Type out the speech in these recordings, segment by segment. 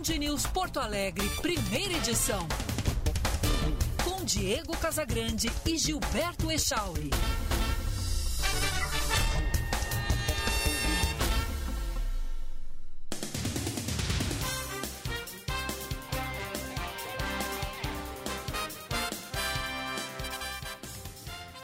Band News Porto Alegre, primeira edição. Com Diego Casagrande e Gilberto Echauri.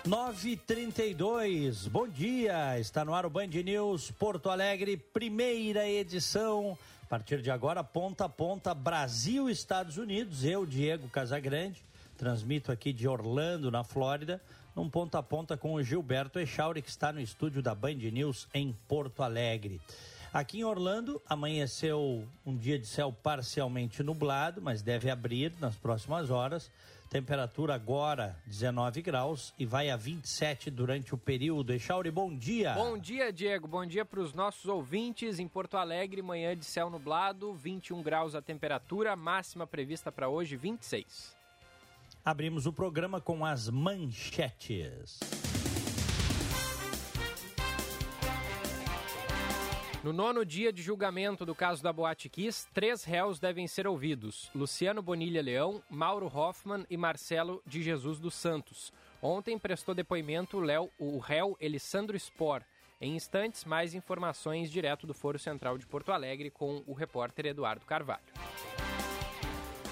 Nove trinta e dois, bom dia, está no ar o Band News Porto Alegre, primeira edição, a partir de agora, ponta a ponta, Brasil, Estados Unidos, eu, Diego Casagrande, transmito aqui de Orlando, na Flórida, num ponta a ponta com o Gilberto Echauri, que está no estúdio da Band News em Porto Alegre. Aqui em Orlando, amanheceu um dia de céu parcialmente nublado, mas deve abrir nas próximas horas. Temperatura agora 19 graus e vai a 27 durante o período. Echauri, bom dia. Bom dia, Diego. Bom dia para os nossos ouvintes em Porto Alegre. Manhã de céu nublado, 21 graus a temperatura, máxima prevista para hoje 26. Abrimos o programa com as manchetes. No nono dia de julgamento do caso da Boate Kiss, três réus devem ser ouvidos: Luciano Bonilha Leão, Mauro Hoffman e Marcelo de Jesus dos Santos. Ontem prestou depoimento Léo, o réu Elisandro Spor. Em instantes, mais informações direto do Foro Central de Porto Alegre com o repórter Eduardo Carvalho.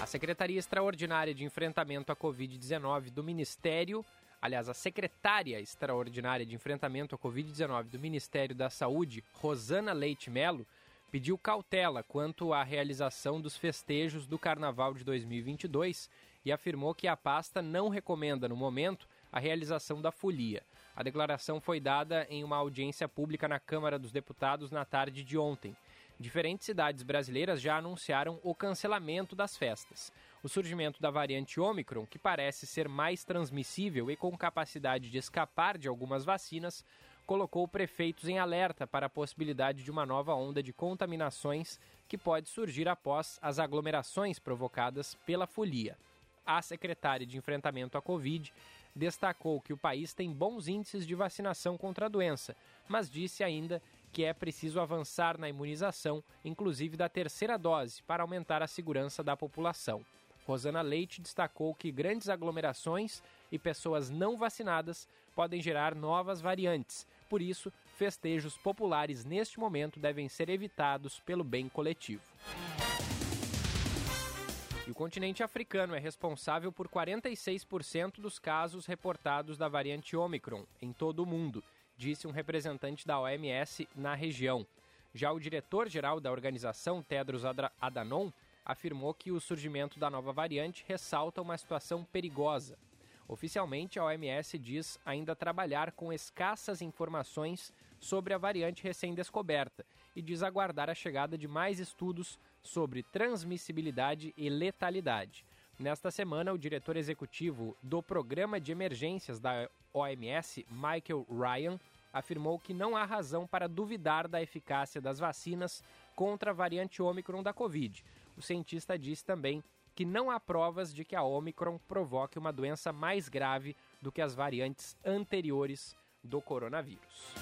A Secretaria Extraordinária de Enfrentamento à Covid-19 do Ministério aliás, a secretária extraordinária de enfrentamento à Covid-19 do Ministério da Saúde, Rosana Leite Melo, pediu cautela quanto à realização dos festejos do Carnaval de 2022 e afirmou que a pasta não recomenda, no momento, a realização da folia. A declaração foi dada em uma audiência pública na Câmara dos Deputados na tarde de ontem. Diferentes cidades brasileiras já anunciaram o cancelamento das festas. O surgimento da variante Omicron, que parece ser mais transmissível e com capacidade de escapar de algumas vacinas, colocou prefeitos em alerta para a possibilidade de uma nova onda de contaminações que pode surgir após as aglomerações provocadas pela folia. A secretária de enfrentamento à Covid destacou que o país tem bons índices de vacinação contra a doença, mas disse ainda que é preciso avançar na imunização, inclusive da terceira dose, para aumentar a segurança da população. Rosana Leite destacou que grandes aglomerações e pessoas não vacinadas podem gerar novas variantes. Por isso, festejos populares neste momento devem ser evitados pelo bem coletivo. E o continente africano é responsável por 46% dos casos reportados da variante Omicron em todo o mundo, disse um representante da OMS na região. Já o diretor-geral da organização, Tedros Adhanom, afirmou que o surgimento da nova variante ressalta uma situação perigosa. Oficialmente, a OMS diz ainda trabalhar com escassas informações sobre a variante recém-descoberta e diz aguardar a chegada de mais estudos sobre transmissibilidade e letalidade. Nesta semana, o diretor executivo do Programa de Emergências da OMS, Michael Ryan, afirmou que não há razão para duvidar da eficácia das vacinas contra a variante Ômicron da Covid o cientista disse também que não há provas de que a Omicron provoque uma doença mais grave do que as variantes anteriores do coronavírus.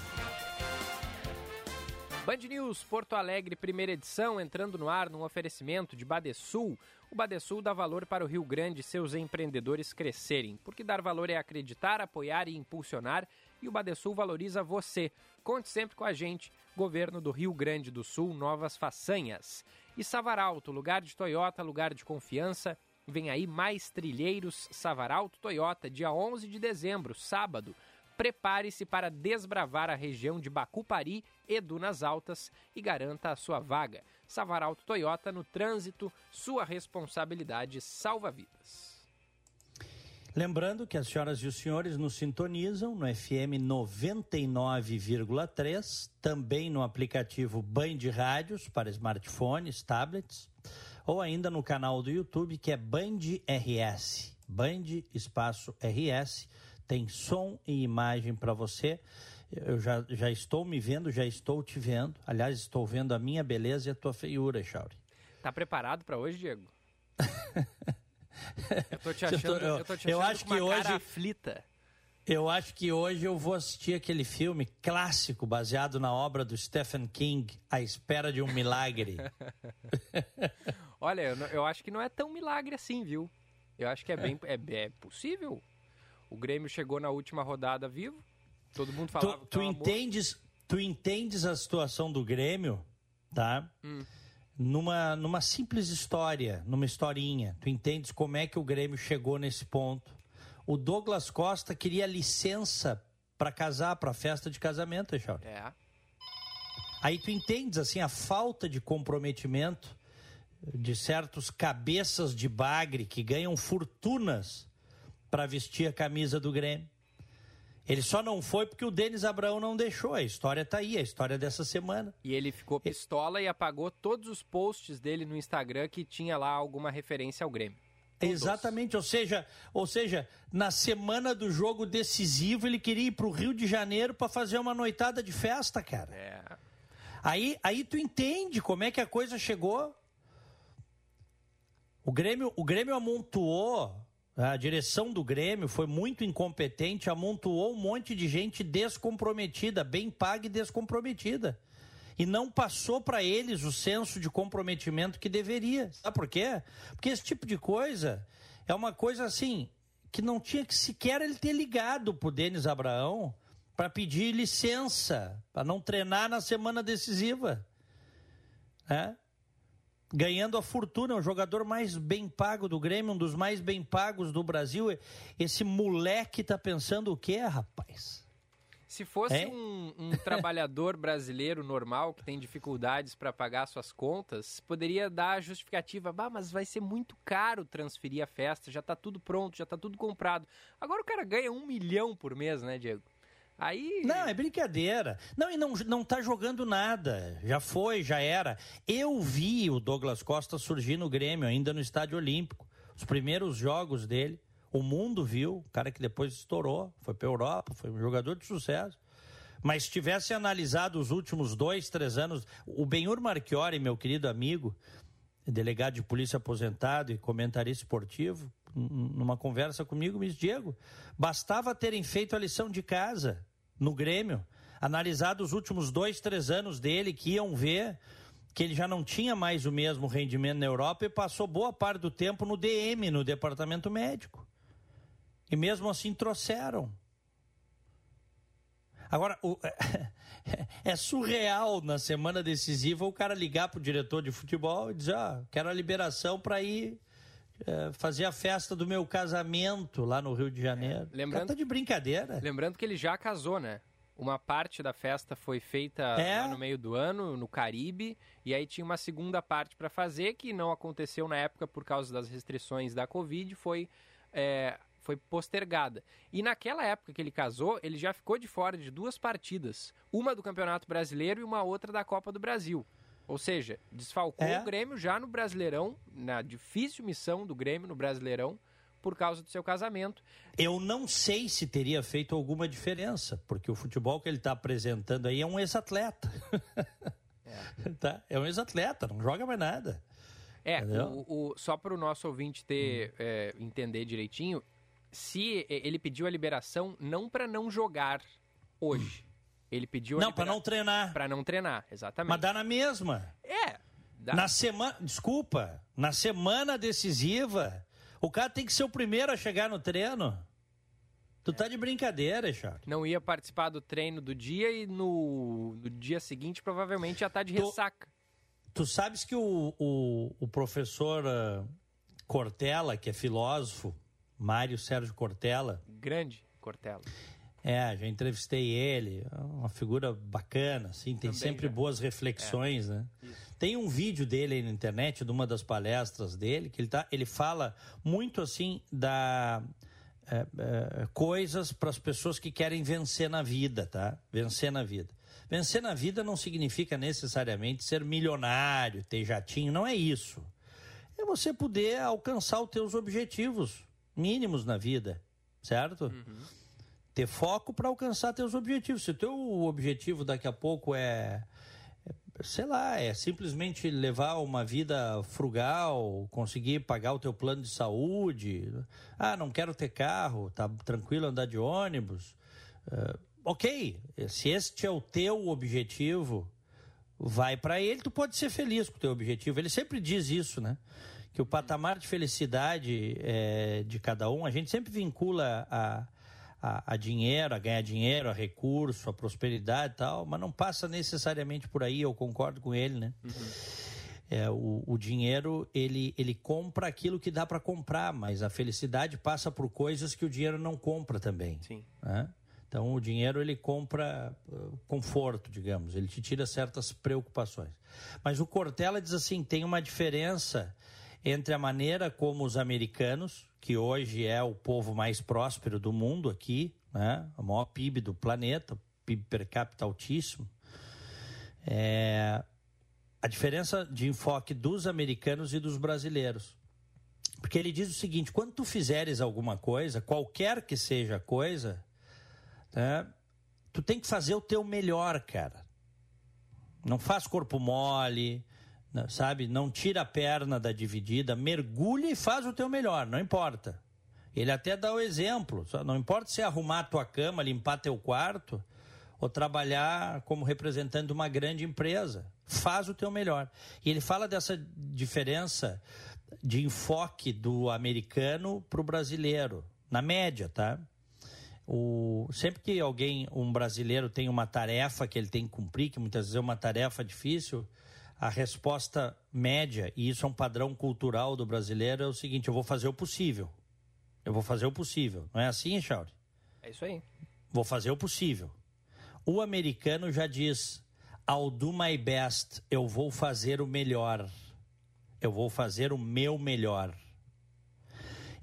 Band News Porto Alegre, primeira edição, entrando no ar num oferecimento de Badesul. O Badesul dá valor para o Rio Grande e seus empreendedores crescerem, porque dar valor é acreditar, apoiar e impulsionar, e o Badesul valoriza você. Conte sempre com a gente. Governo do Rio Grande do Sul, novas façanhas. E Savaralto, lugar de Toyota, lugar de confiança. Vem aí mais trilheiros Savaralto Toyota, dia 11 de dezembro, sábado prepare-se para desbravar a região de Bacupari e Dunas Altas e garanta a sua vaga. Savaralto Toyota no trânsito, sua responsabilidade salva vidas. Lembrando que as senhoras e os senhores nos sintonizam no FM 99,3, também no aplicativo Band Rádios para smartphones, tablets, ou ainda no canal do YouTube que é Band RS, Band Espaço RS tem som e imagem para você. Eu já, já estou me vendo, já estou te vendo. Aliás, estou vendo a minha beleza e a tua feiura, Chauri. Tá preparado para hoje, Diego? eu tô te achando, eu, tô, eu, eu tô te achando eu acho que hoje aflita. Eu acho que hoje eu vou assistir aquele filme clássico baseado na obra do Stephen King, A Espera de um Milagre. Olha, eu, eu, acho que não é tão milagre assim, viu? Eu acho que é, bem é, é possível. O Grêmio chegou na última rodada vivo. Todo mundo falava tu, tu entendes, tu entendes a situação do Grêmio, tá? Hum. Numa, numa simples história, numa historinha. Tu entendes como é que o Grêmio chegou nesse ponto. O Douglas Costa queria licença para casar, para festa de casamento, Echauri. É. Aí tu entendes assim a falta de comprometimento de certos cabeças de bagre que ganham fortunas para vestir a camisa do Grêmio. Ele só não foi porque o Denis Abraão não deixou. A história está aí, a história dessa semana. E ele ficou pistola e apagou todos os posts dele no Instagram que tinha lá alguma referência ao Grêmio. Todos. Exatamente, ou seja, ou seja, na semana do jogo decisivo ele queria ir para o Rio de Janeiro para fazer uma noitada de festa, cara. É. Aí, aí tu entende como é que a coisa chegou. O Grêmio, o Grêmio amontoou, a direção do Grêmio foi muito incompetente, amontoou um monte de gente descomprometida, bem paga e descomprometida. E não passou para eles o senso de comprometimento que deveria. Sabe por quê? Porque esse tipo de coisa é uma coisa assim que não tinha que sequer ele ter ligado pro Denis Abraão para pedir licença, para não treinar na semana decisiva. É? Ganhando a fortuna, o jogador mais bem pago do Grêmio, um dos mais bem pagos do Brasil. Esse moleque tá pensando o quê, rapaz? Se fosse é? um, um trabalhador brasileiro normal que tem dificuldades para pagar suas contas, poderia dar a justificativa, bah, mas vai ser muito caro transferir a festa, já está tudo pronto, já está tudo comprado. Agora o cara ganha um milhão por mês, né, Diego? Aí. Não, é brincadeira. Não, e não, não tá jogando nada. Já foi, já era. Eu vi o Douglas Costa surgir no Grêmio, ainda no Estádio Olímpico. Os primeiros jogos dele. O mundo viu, o cara que depois estourou, foi pra Europa, foi um jogador de sucesso. Mas se tivesse analisado os últimos dois, três anos, o Benhur Marchiori, meu querido amigo, delegado de polícia aposentado e comentarista esportivo, numa conversa comigo, me disse, Diego, bastava terem feito a lição de casa no Grêmio, analisado os últimos dois, três anos dele, que iam ver que ele já não tinha mais o mesmo rendimento na Europa e passou boa parte do tempo no DM, no departamento médico. E mesmo assim trouxeram. Agora, o, é surreal na semana decisiva o cara ligar para o diretor de futebol e dizer: ah, quero a liberação para ir é, fazer a festa do meu casamento lá no Rio de Janeiro. É, lembrando, tá de brincadeira. Lembrando que ele já casou, né? Uma parte da festa foi feita é? no meio do ano, no Caribe, e aí tinha uma segunda parte para fazer que não aconteceu na época por causa das restrições da Covid, foi é, foi postergada. E naquela época que ele casou, ele já ficou de fora de duas partidas, uma do Campeonato Brasileiro e uma outra da Copa do Brasil. Ou seja, desfalcou é. o Grêmio já no Brasileirão, na difícil missão do Grêmio no Brasileirão, por causa do seu casamento. Eu não sei se teria feito alguma diferença, porque o futebol que ele está apresentando aí é um ex-atleta. É. tá? é um ex-atleta, não joga mais nada. É, o, o, só para o nosso ouvinte ter hum. é, entender direitinho, se ele pediu a liberação não para não jogar hoje. Ele pediu Não, para não treinar. Para não treinar, exatamente. Mas dá na mesma. É. Dá. Na semana, desculpa, na semana decisiva, o cara tem que ser o primeiro a chegar no treino. Tu tá de brincadeira, Chaco. Não ia participar do treino do dia e no, no dia seguinte provavelmente já tá de tu, ressaca. Tu sabes que o, o, o professor uh, Cortella, que é filósofo, Mário Sérgio Cortella. Grande Cortella. É, já entrevistei ele, é uma figura bacana, assim, tem Também sempre já. boas reflexões, é. né? Isso. Tem um vídeo dele aí na internet, de uma das palestras dele, que ele, tá, ele fala muito, assim, da... É, é, coisas para as pessoas que querem vencer na vida, tá? Vencer na vida. Vencer na vida não significa necessariamente ser milionário, ter jatinho, não é isso. É você poder alcançar os teus objetivos mínimos na vida, certo? Uhum. Ter foco para alcançar teus objetivos. Se o teu objetivo daqui a pouco é, é, sei lá, é simplesmente levar uma vida frugal, conseguir pagar o teu plano de saúde. Ah, não quero ter carro, tá tranquilo andar de ônibus. Uh, ok, se este é o teu objetivo, vai para ele, tu pode ser feliz com o teu objetivo. Ele sempre diz isso, né? Que o patamar de felicidade é, de cada um, a gente sempre vincula a, a, a, dinheiro, a ganhar dinheiro, a recurso, a prosperidade e tal, mas não passa necessariamente por aí, eu concordo com ele, né? Uhum. É, o, o, dinheiro, ele, ele compra aquilo que dá para comprar, mas a felicidade passa por coisas que o dinheiro não compra também. Sim. Né? Então, o dinheiro ele compra uh, conforto, digamos, ele te tira certas preocupações. Mas o Cortella diz assim: tem uma diferença entre a maneira como os americanos, que hoje é o povo mais próspero do mundo aqui, né, o maior PIB do planeta, PIB per capita altíssimo, é, a diferença de enfoque dos americanos e dos brasileiros. Porque ele diz o seguinte: quando tu fizeres alguma coisa, qualquer que seja a coisa, né? Tu tem que fazer o teu melhor, cara. Não faz corpo mole, sabe? Não tira a perna da dividida, mergulha e faz o teu melhor, não importa. Ele até dá o exemplo, não importa se arrumar a tua cama, limpar teu quarto ou trabalhar como representante de uma grande empresa. Faz o teu melhor. E ele fala dessa diferença de enfoque do americano para o brasileiro, na média, tá? O, sempre que alguém, um brasileiro, tem uma tarefa que ele tem que cumprir, que muitas vezes é uma tarefa difícil, a resposta média, e isso é um padrão cultural do brasileiro, é o seguinte: eu vou fazer o possível. Eu vou fazer o possível. Não é assim, Chauri? É isso aí. Vou fazer o possível. O americano já diz: I'll do my best. Eu vou fazer o melhor. Eu vou fazer o meu melhor.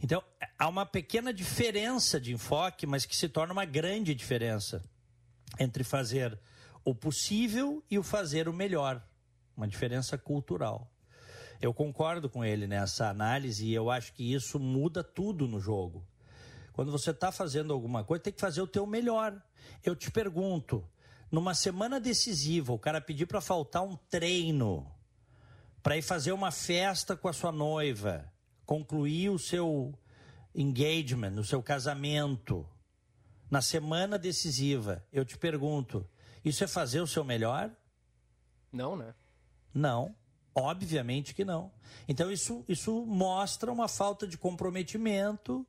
Então, há uma pequena diferença de enfoque, mas que se torna uma grande diferença entre fazer o possível e o fazer o melhor. Uma diferença cultural. Eu concordo com ele nessa análise e eu acho que isso muda tudo no jogo. Quando você está fazendo alguma coisa, tem que fazer o teu melhor. Eu te pergunto, numa semana decisiva, o cara pedir para faltar um treino, para ir fazer uma festa com a sua noiva, concluir o seu engagement, o seu casamento, na semana decisiva, eu te pergunto, isso é fazer o seu melhor? Não, né? Não, obviamente que não. Então isso, isso mostra uma falta de comprometimento,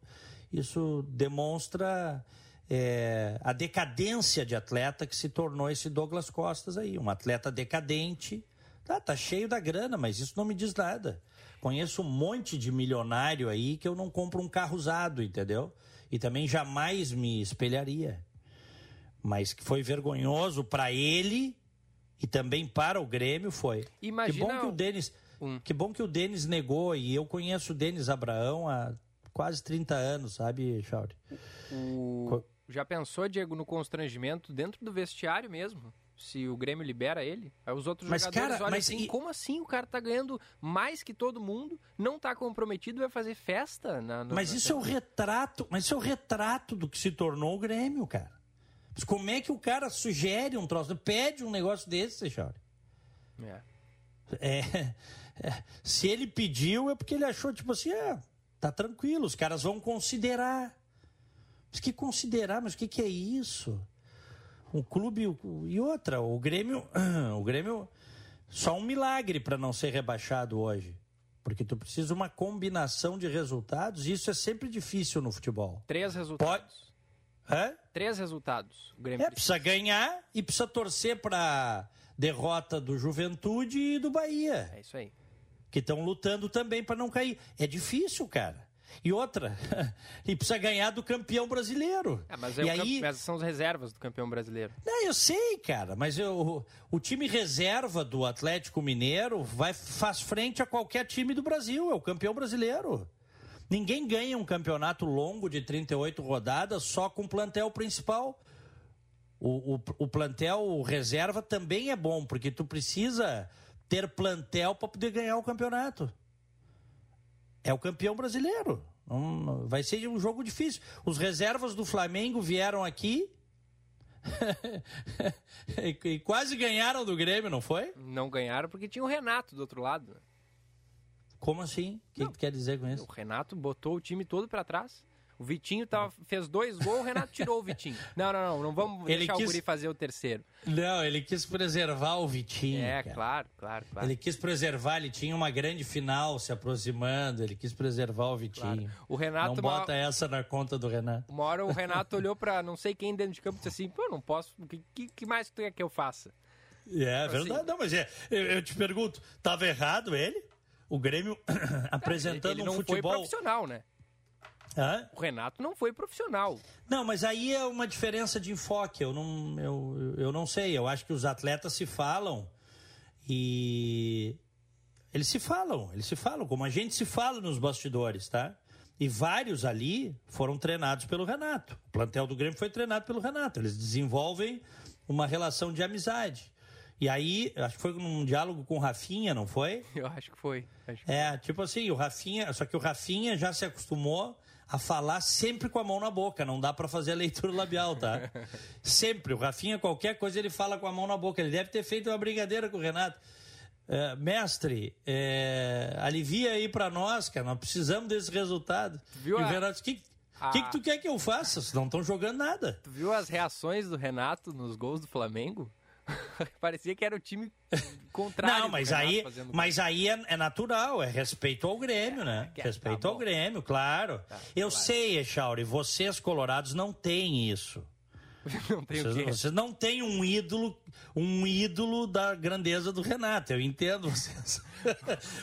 isso demonstra é, a decadência de atleta que se tornou esse Douglas Costas aí, um atleta decadente. Tá, tá cheio da grana, mas isso não me diz nada. Conheço um monte de milionário aí que eu não compro um carro usado, entendeu? E também jamais me espelharia. Mas que foi vergonhoso para ele e também para o Grêmio foi. Imagina que bom que o Denis, um... que bom que o Denis negou e eu conheço o Denis Abraão há quase 30 anos, sabe, Chauri? O... Já pensou, Diego, no constrangimento dentro do vestiário mesmo? se o Grêmio libera ele. Aí os outros mas, jogadores cara, olham mas assim, e... como assim o cara tá ganhando mais que todo mundo, não tá comprometido, vai fazer festa? Na, mas na isso é o retrato, mas isso é o retrato do que se tornou o Grêmio, cara. Mas como é que o cara sugere um troço, pede um negócio desse, chora? É. É, é. Se ele pediu, é porque ele achou, tipo assim, é, tá tranquilo, os caras vão considerar. Mas que considerar? Mas o que, que é isso? um clube e outra. O Grêmio, o Grêmio só um milagre para não ser rebaixado hoje. Porque tu precisa uma combinação de resultados e isso é sempre difícil no futebol. Três resultados. Pode... Hã? Três resultados. O Grêmio é, precisa ganhar e precisa torcer para derrota do Juventude e do Bahia. É isso aí. Que estão lutando também para não cair. É difícil, cara. E outra, e precisa ganhar do campeão brasileiro. É, mas, é e aí... Campe... são as reservas do campeão brasileiro. Não, eu sei, cara, mas eu, o time reserva do Atlético Mineiro vai, faz frente a qualquer time do Brasil, é o campeão brasileiro. Ninguém ganha um campeonato longo de 38 rodadas só com o plantel principal. O, o, o plantel reserva também é bom, porque tu precisa ter plantel para poder ganhar o campeonato é o campeão brasileiro. Um, vai ser um jogo difícil. Os reservas do Flamengo vieram aqui e, quase ganharam do Grêmio, não foi? Não ganharam porque tinha o Renato do outro lado. Como assim? O que, que, tu quer dizer com isso? O Renato botou o time todo para trás. O Vitinho tava, fez dois gols, o Renato tirou o Vitinho. Não, não, não, não vamos Ele deixar quis- o Guri fazer o terceiro. Não, ele quis preservar o Vitinho. É, cara. claro, claro, claro. Ele quis preservar, ele tinha uma grande final se aproximando, ele quis preservar o Vitinho. O Renato, Não uma, bota essa na conta do Renato. uma hora o Renato olhou pra não sei quem dentro de campo e disse assim, pô, não posso, o que, que, mais tu quer que eu faça? É Assim- verdade, não, mas é, eu, eu te pergunto, tava errado ele? O Grêmio apresentando ele não um futebol. profissional, né? Hã? O Renato não foi profissional. Não, mas aí é uma diferença de enfoque. Eu não, eu, eu não sei. Eu acho que os atletas se falam e eles se falam, eles se falam, como a gente se fala nos bastidores, tá? E vários ali foram treinados pelo Renato. O plantel do Grêmio foi treinado pelo Renato. Eles desenvolvem uma relação de amizade. E aí, acho que foi num diálogo com o Rafinha, não foi? Eu acho que foi. Acho que É, tipo assim, o Rafinha, só que o Rafinha já se acostumou a falar sempre com a mão na boca, não dá pra fazer a leitura labial, tá? sempre, o Rafinha, qualquer coisa ele fala com a mão na boca, ele deve ter feito uma brigadeira com o Renato. É, mestre, é, alivia aí pra nós, cara, nós precisamos desse resultado. Viu e o Renato, o que, a- que, que tu quer que eu faça? Vocês não estão jogando nada. Tu viu as reações do Renato nos gols do Flamengo? Parecia que era o time contrário. Não, mas aí, mas aí é, é natural, é respeito ao Grêmio, né? que- respeito tá ao. Grêmio, claro. Eu claro. sei, Echauri, vocês colorados não têm isso. não tem o Vocês, vocês não têm um ídolo, um ídolo da grandeza do Renato. Eu entendo vocês.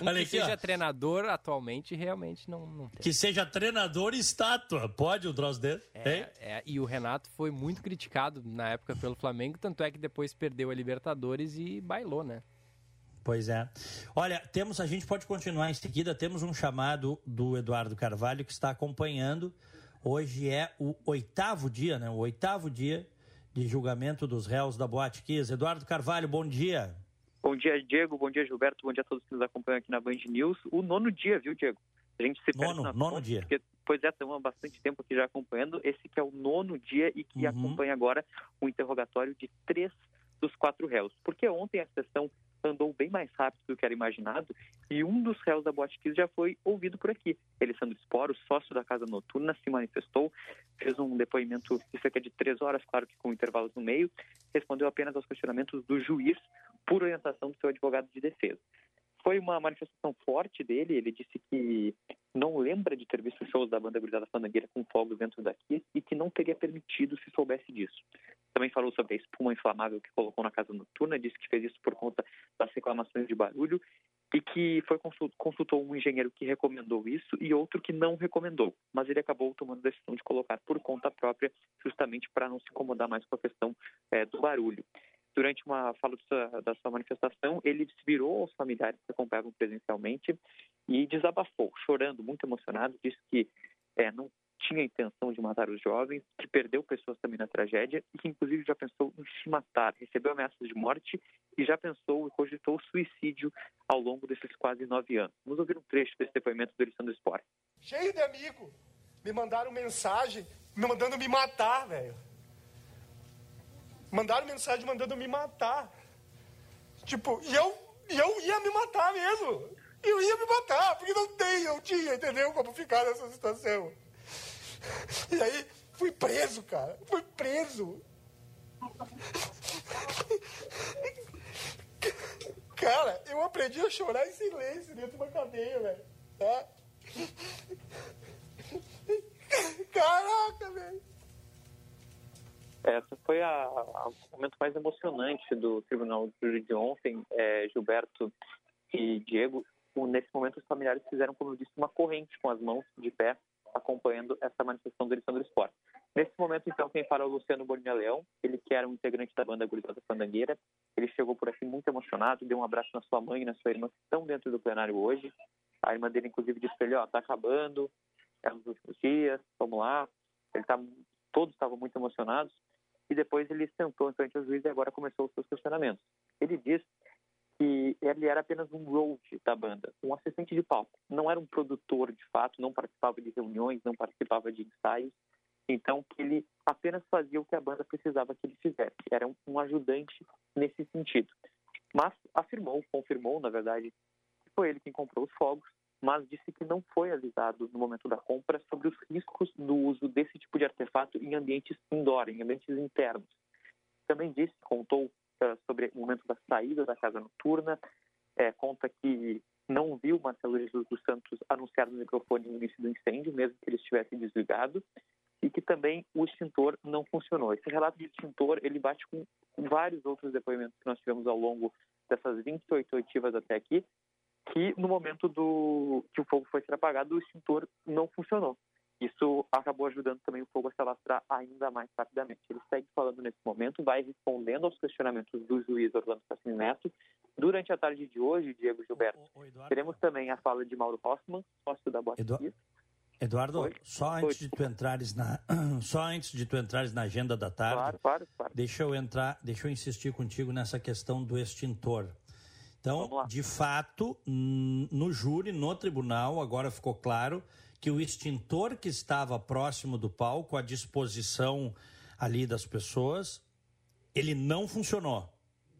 Um Olha que aqui, seja ó. treinador atualmente realmente não, não tem. Que seja treinador e estátua. Pode um troço? Hein? É, é, e o Renato foi muito criticado na época pelo Flamengo, tanto é que depois perdeu a Libertadores e bailou, né? Pois é. Olha, temos, a gente pode continuar em seguida. Temos um chamado do Eduardo Carvalho que está acompanhando. Hoje é o oitavo dia, né? O oitavo dia de julgamento dos réus da Boate Kiss. Eduardo Carvalho, bom dia. Bom dia, Diego. Bom dia, Gilberto. Bom dia a todos que nos acompanham aqui na Band News. O nono dia, viu, Diego? A gente se Nono, nono dia. Porque, pois é, estamos há bastante tempo aqui já acompanhando. Esse que é o nono dia e que Uhum. acompanha agora o interrogatório de três dos quatro réus. Porque ontem a sessão andou bem mais rápido do que era imaginado e um dos réus da Boate Kiss já foi ouvido por aqui. Elisandro Sporo, sócio da Casa Noturna, se manifestou, fez um depoimento de cerca de três horas, claro que com intervalos no meio, respondeu apenas aos questionamentos do juiz por orientação do seu advogado de defesa. Foi uma manifestação forte dele, ele disse que não lembra de ter visto shows da banda Gurizada Fandangueira com fogos dentro daqui e que não teria permitido se soubesse disso. Também falou sobre a espuma inflamável que colocou na casa noturna, disse que fez isso por conta das reclamações de barulho e que foi consul- consultou um engenheiro que recomendou isso e outro que não recomendou, mas ele acabou tomando a decisão de colocar por conta própria, justamente para não se incomodar mais com a questão eh, do barulho. Durante uma fala sua- da sua manifestação, ele se virou aos familiares que acompanhavam presencialmente e desabafou, chorando, muito emocionado, disse que eh, não tinha intenção de matar os jovens, que perdeu pessoas também na tragédia e que inclusive já pensou em se matar, recebeu ameaças de morte e já pensou e cogitou suicídio ao longo desses quase nove anos. Vamos ouvir um trecho desse depoimento do Alessandro Sport. cheio de amigo. Me mandaram mensagem me mandando me matar, velho. Mandaram mensagem mandando me matar. Tipo, e eu, e eu ia me matar mesmo. Eu ia me matar, porque não tem, não tinha, entendeu? Como ficar nessa situação. E aí, fui preso, cara. Fui preso. Cara, eu aprendi a chorar em silêncio dentro de uma cadeia, velho. Tá? Caraca, velho. Essa foi a, a- o momento mais emocionante do Tribunal de Júri de ontem, é, Gilberto e Diego. Nesse momento, os familiares fizeram, como eu disse, uma corrente com as mãos de pé, acompanhando essa manifestação do Alessandro Sport. Nesse momento, então, quem fala é o Luciano Bonilha Leão, ele que era um integrante da banda Gurizada Fandangueira. Ele chegou por aqui muito emocionado, deu um abraço na sua mãe e na sua irmã, que estão dentro do plenário hoje. A irmã dele, inclusive, disse para ele, ó, tá acabando, é nos últimos dias, vamos lá. Ele tá, todos estavam muito emocionados. E depois ele sentou frente ao juiz e agora começou os seus questionamentos. Ele disse que ele era apenas um road da banda, um assistente de palco. Não era um produtor de fato, não participava de reuniões, não participava de ensaios. Então, ele apenas fazia o que a banda precisava que ele fizesse. Era um, um ajudante nesse sentido. Mas afirmou, confirmou, na verdade, que foi ele quem comprou os fogos mas disse que não foi avisado no momento da compra sobre os riscos do uso desse tipo de artefato em ambientes indoor, em ambientes internos. Também disse, contou uh, sobre o momento da saída da casa noturna, é, conta que não viu Marcelo Jesus dos Santos anunciar no microfone no início do incêndio, mesmo que ele estivesse desligado, e que também o extintor não funcionou. Esse relato de extintor, ele bate com vários outros depoimentos que nós tivemos ao longo dessas 28 oitivas até aqui, que no momento do que o fogo foi ser apagado, o extintor não funcionou. Isso acabou ajudando também o fogo a se alastrar ainda mais rapidamente. Ele segue falando nesse momento, vai respondendo aos questionamentos do juiz Orlando Cassini Neto. Durante a tarde de hoje, Diego Gilberto, o, o teremos também a fala de Mauro Hoffman, sócio da Boate Edu... Eduardo, Oi? só antes Oi. de tu entrares na só antes de tu entrares na agenda da tarde, claro, claro, claro. deixa eu entrar, deixa eu insistir contigo nessa questão do extintor. Então, de fato, no júri, no tribunal, agora ficou claro que o extintor que estava próximo do palco, à disposição ali das pessoas, ele não funcionou.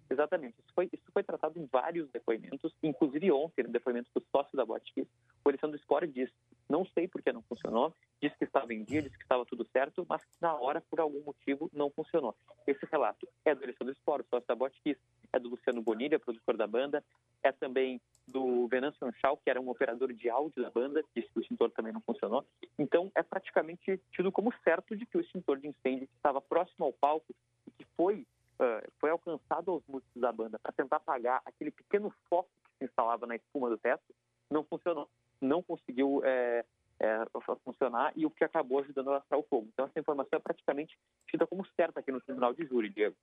Exatamente. Isso foi, isso foi tratado em vários depoimentos, inclusive ontem, no depoimento do sócio da Botkiss, o Alessandro Spore disse, não sei por que não funcionou, disse que estava em dia, disse que estava tudo certo, mas na hora, por algum motivo, não funcionou. Esse relato é do Alessandro Spore, sócio da Botkiss, é do Luciano Bonilha, produtor da banda, é também do Venâncio Anchal, que era um operador de áudio da banda, que o extintor também não funcionou. Então, é praticamente tido como certo de que o extintor de incêndio que estava próximo ao palco e que foi, uh, foi alcançado aos músicos da banda para tentar apagar aquele pequeno foco que se instalava na espuma do teto, não funcionou. Não conseguiu é, é, funcionar e o que acabou ajudando a alastrar o fogo. Então, essa informação é praticamente tida como certa aqui no Tribunal de Júri, Diego.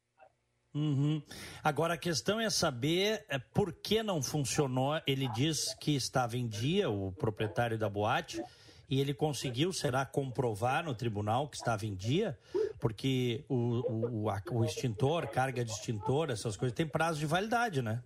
Uhum. Agora a questão é saber é, por que não funcionou. Ele diz que estava em dia, o proprietário da boate, e ele conseguiu, será, comprovar no tribunal que estava em dia, porque o, o, o, extintor, carga de extintor, essas coisas, tem prazo de validade, né?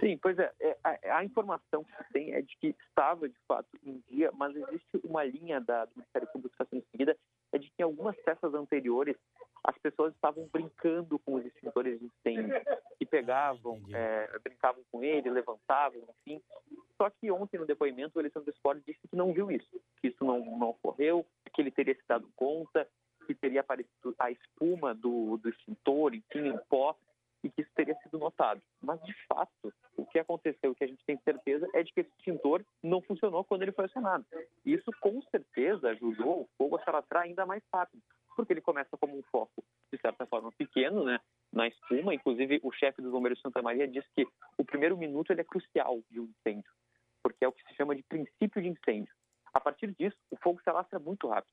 Sim, pois é. é a, a, informação que tem é de que estava, de fato, em dia, mas existe uma linha da, do Ministério Público que está sendo seguida, é de que algumas peças anteriores as pessoas estavam brincando com os extintores de incêndio, e pegavam, é, brincavam com ele, levantavam, enfim. Só que ontem no depoimento o Alessandro Sport disse que não viu isso, que isso não, não ocorreu, que ele teria se dado conta, que teria aparecido a espuma do, do extintor, enfim, em pó, e que isso teria sido notado. Mas, de fato, o que aconteceu, o que a gente tem certeza, é de que esse extintor não funcionou quando ele foi acionado. Isso, com certeza, ajudou o fogo a se alastrar ainda mais rápido porque ele começa como um foco, de certa forma, pequeno, né, na espuma. Inclusive, o chefe dos bombeiros de Santa Maria diz que o primeiro minuto ele é crucial de um incêndio, porque é o que se chama de princípio de incêndio. A partir disso, o fogo se alastra muito rápido.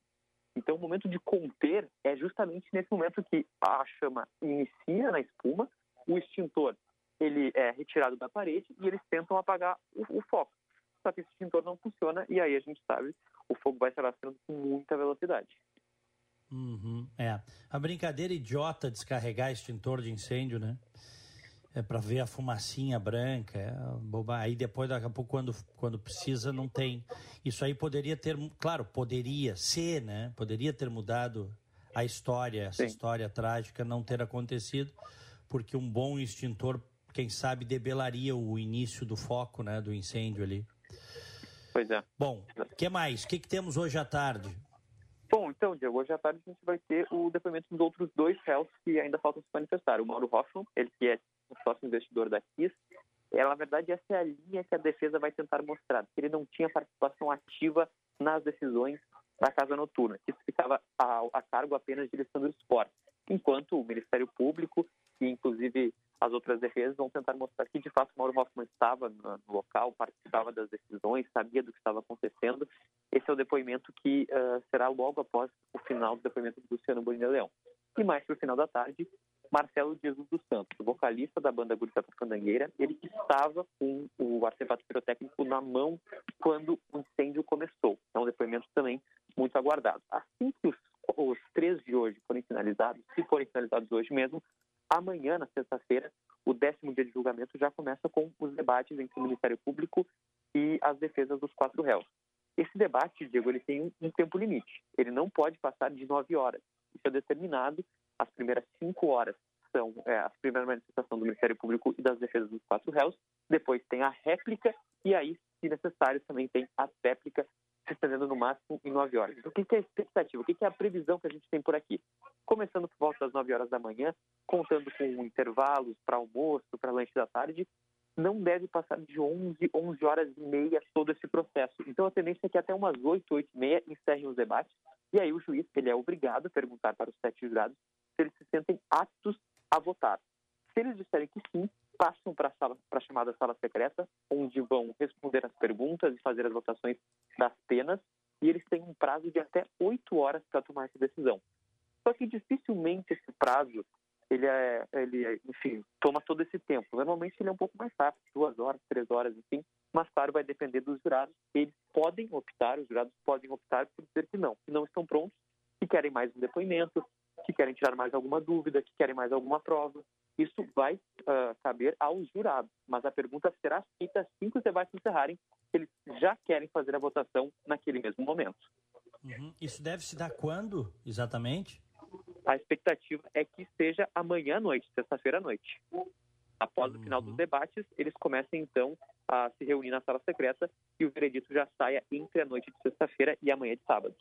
Então, o momento de conter é justamente nesse momento que a chama inicia na espuma, o extintor ele é retirado da parede e eles tentam apagar o, o foco. Só que esse extintor não funciona e aí a gente sabe o fogo vai se alastrando com muita velocidade. Uhum, é. A brincadeira idiota descarregar extintor de incêndio, né? É para ver a fumacinha branca, é boba. Aí depois, daqui a pouco, quando, quando precisa, não tem. Isso aí poderia ter, claro, poderia ser, né? Poderia ter mudado a história, essa Sim. história trágica não ter acontecido, porque um bom extintor, quem sabe, debelaria o início do foco, né? Do incêndio ali. Pois é. Bom, o que mais? O que, que temos hoje à tarde? Bom, então, Diego, hoje à tarde a gente vai ter o depoimento dos outros dois réus que ainda faltam se manifestar. O Mauro Hoffman, ele que é o sócio investidor da KIS, é, na verdade, essa é a linha que a defesa vai tentar mostrar, que ele não tinha participação ativa nas decisões da Casa Noturna, que ficava a, a cargo apenas de Alessandro Sport, enquanto o Ministério Público e, inclusive, as outras defesas vão tentar mostrar que, de fato, Mauro Hoffman estava no local, participava das decisões, sabia do que estava acontecendo. Esse é o depoimento que uh, será logo após o final do depoimento do Luciano Bonilla Leão. E mais para o final da tarde, Marcelo Jesus dos Santos, vocalista da banda Guricata Candangueira, ele estava com o artefato pirotécnico na mão quando o incêndio começou. É um depoimento também muito aguardado. Assim que os, os três de hoje forem finalizados, se forem finalizados hoje mesmo, Amanhã, na sexta-feira, o décimo dia de julgamento já começa com os debates entre o Ministério Público e as defesas dos quatro réus. Esse debate, Diego, ele tem um tempo limite. Ele não pode passar de nove horas. Isso é determinado. As primeiras cinco horas são é, a primeira manifestação do Ministério Público e das defesas dos quatro réus. Depois tem a réplica e aí se necessário, também tem a réplica se estendendo no máximo em 9 horas. Então, o que é a expectativa? O que é a previsão que a gente tem por aqui? Começando por volta das 9 horas da manhã, contando com intervalos para almoço, para lanche da tarde, não deve passar de 11, 11 horas e meia todo esse processo. Então, a tendência é que até umas 8, 8 e meia encerrem os debates, e aí o juiz ele é obrigado a perguntar para os sete jurados se eles se sentem aptos a votar. Se eles disserem que sim, passam para a chamada sala secreta, onde vão responder as perguntas e fazer as votações das penas, e eles têm um prazo de até oito horas para tomar essa decisão. Só que dificilmente esse prazo, ele é, ele, enfim, toma todo esse tempo. Normalmente ele é um pouco mais rápido, duas horas, três horas, enfim, mas claro, vai depender dos jurados. Eles podem optar, os jurados podem optar por dizer que não, que não estão prontos, que querem mais um depoimento, que querem tirar mais alguma dúvida, que querem mais alguma prova. Isso vai uh, caber aos jurados, mas a pergunta será feita assim que os debates encerrarem, eles já querem fazer a votação naquele mesmo momento. Uhum. Isso deve se dar quando, exatamente? A expectativa é que seja amanhã à noite, sexta-feira à noite. Após uhum. o final dos uhum. debates, eles comecem então a se reunir na sala secreta e o veredito já saia entre a noite de sexta-feira e amanhã de sábado.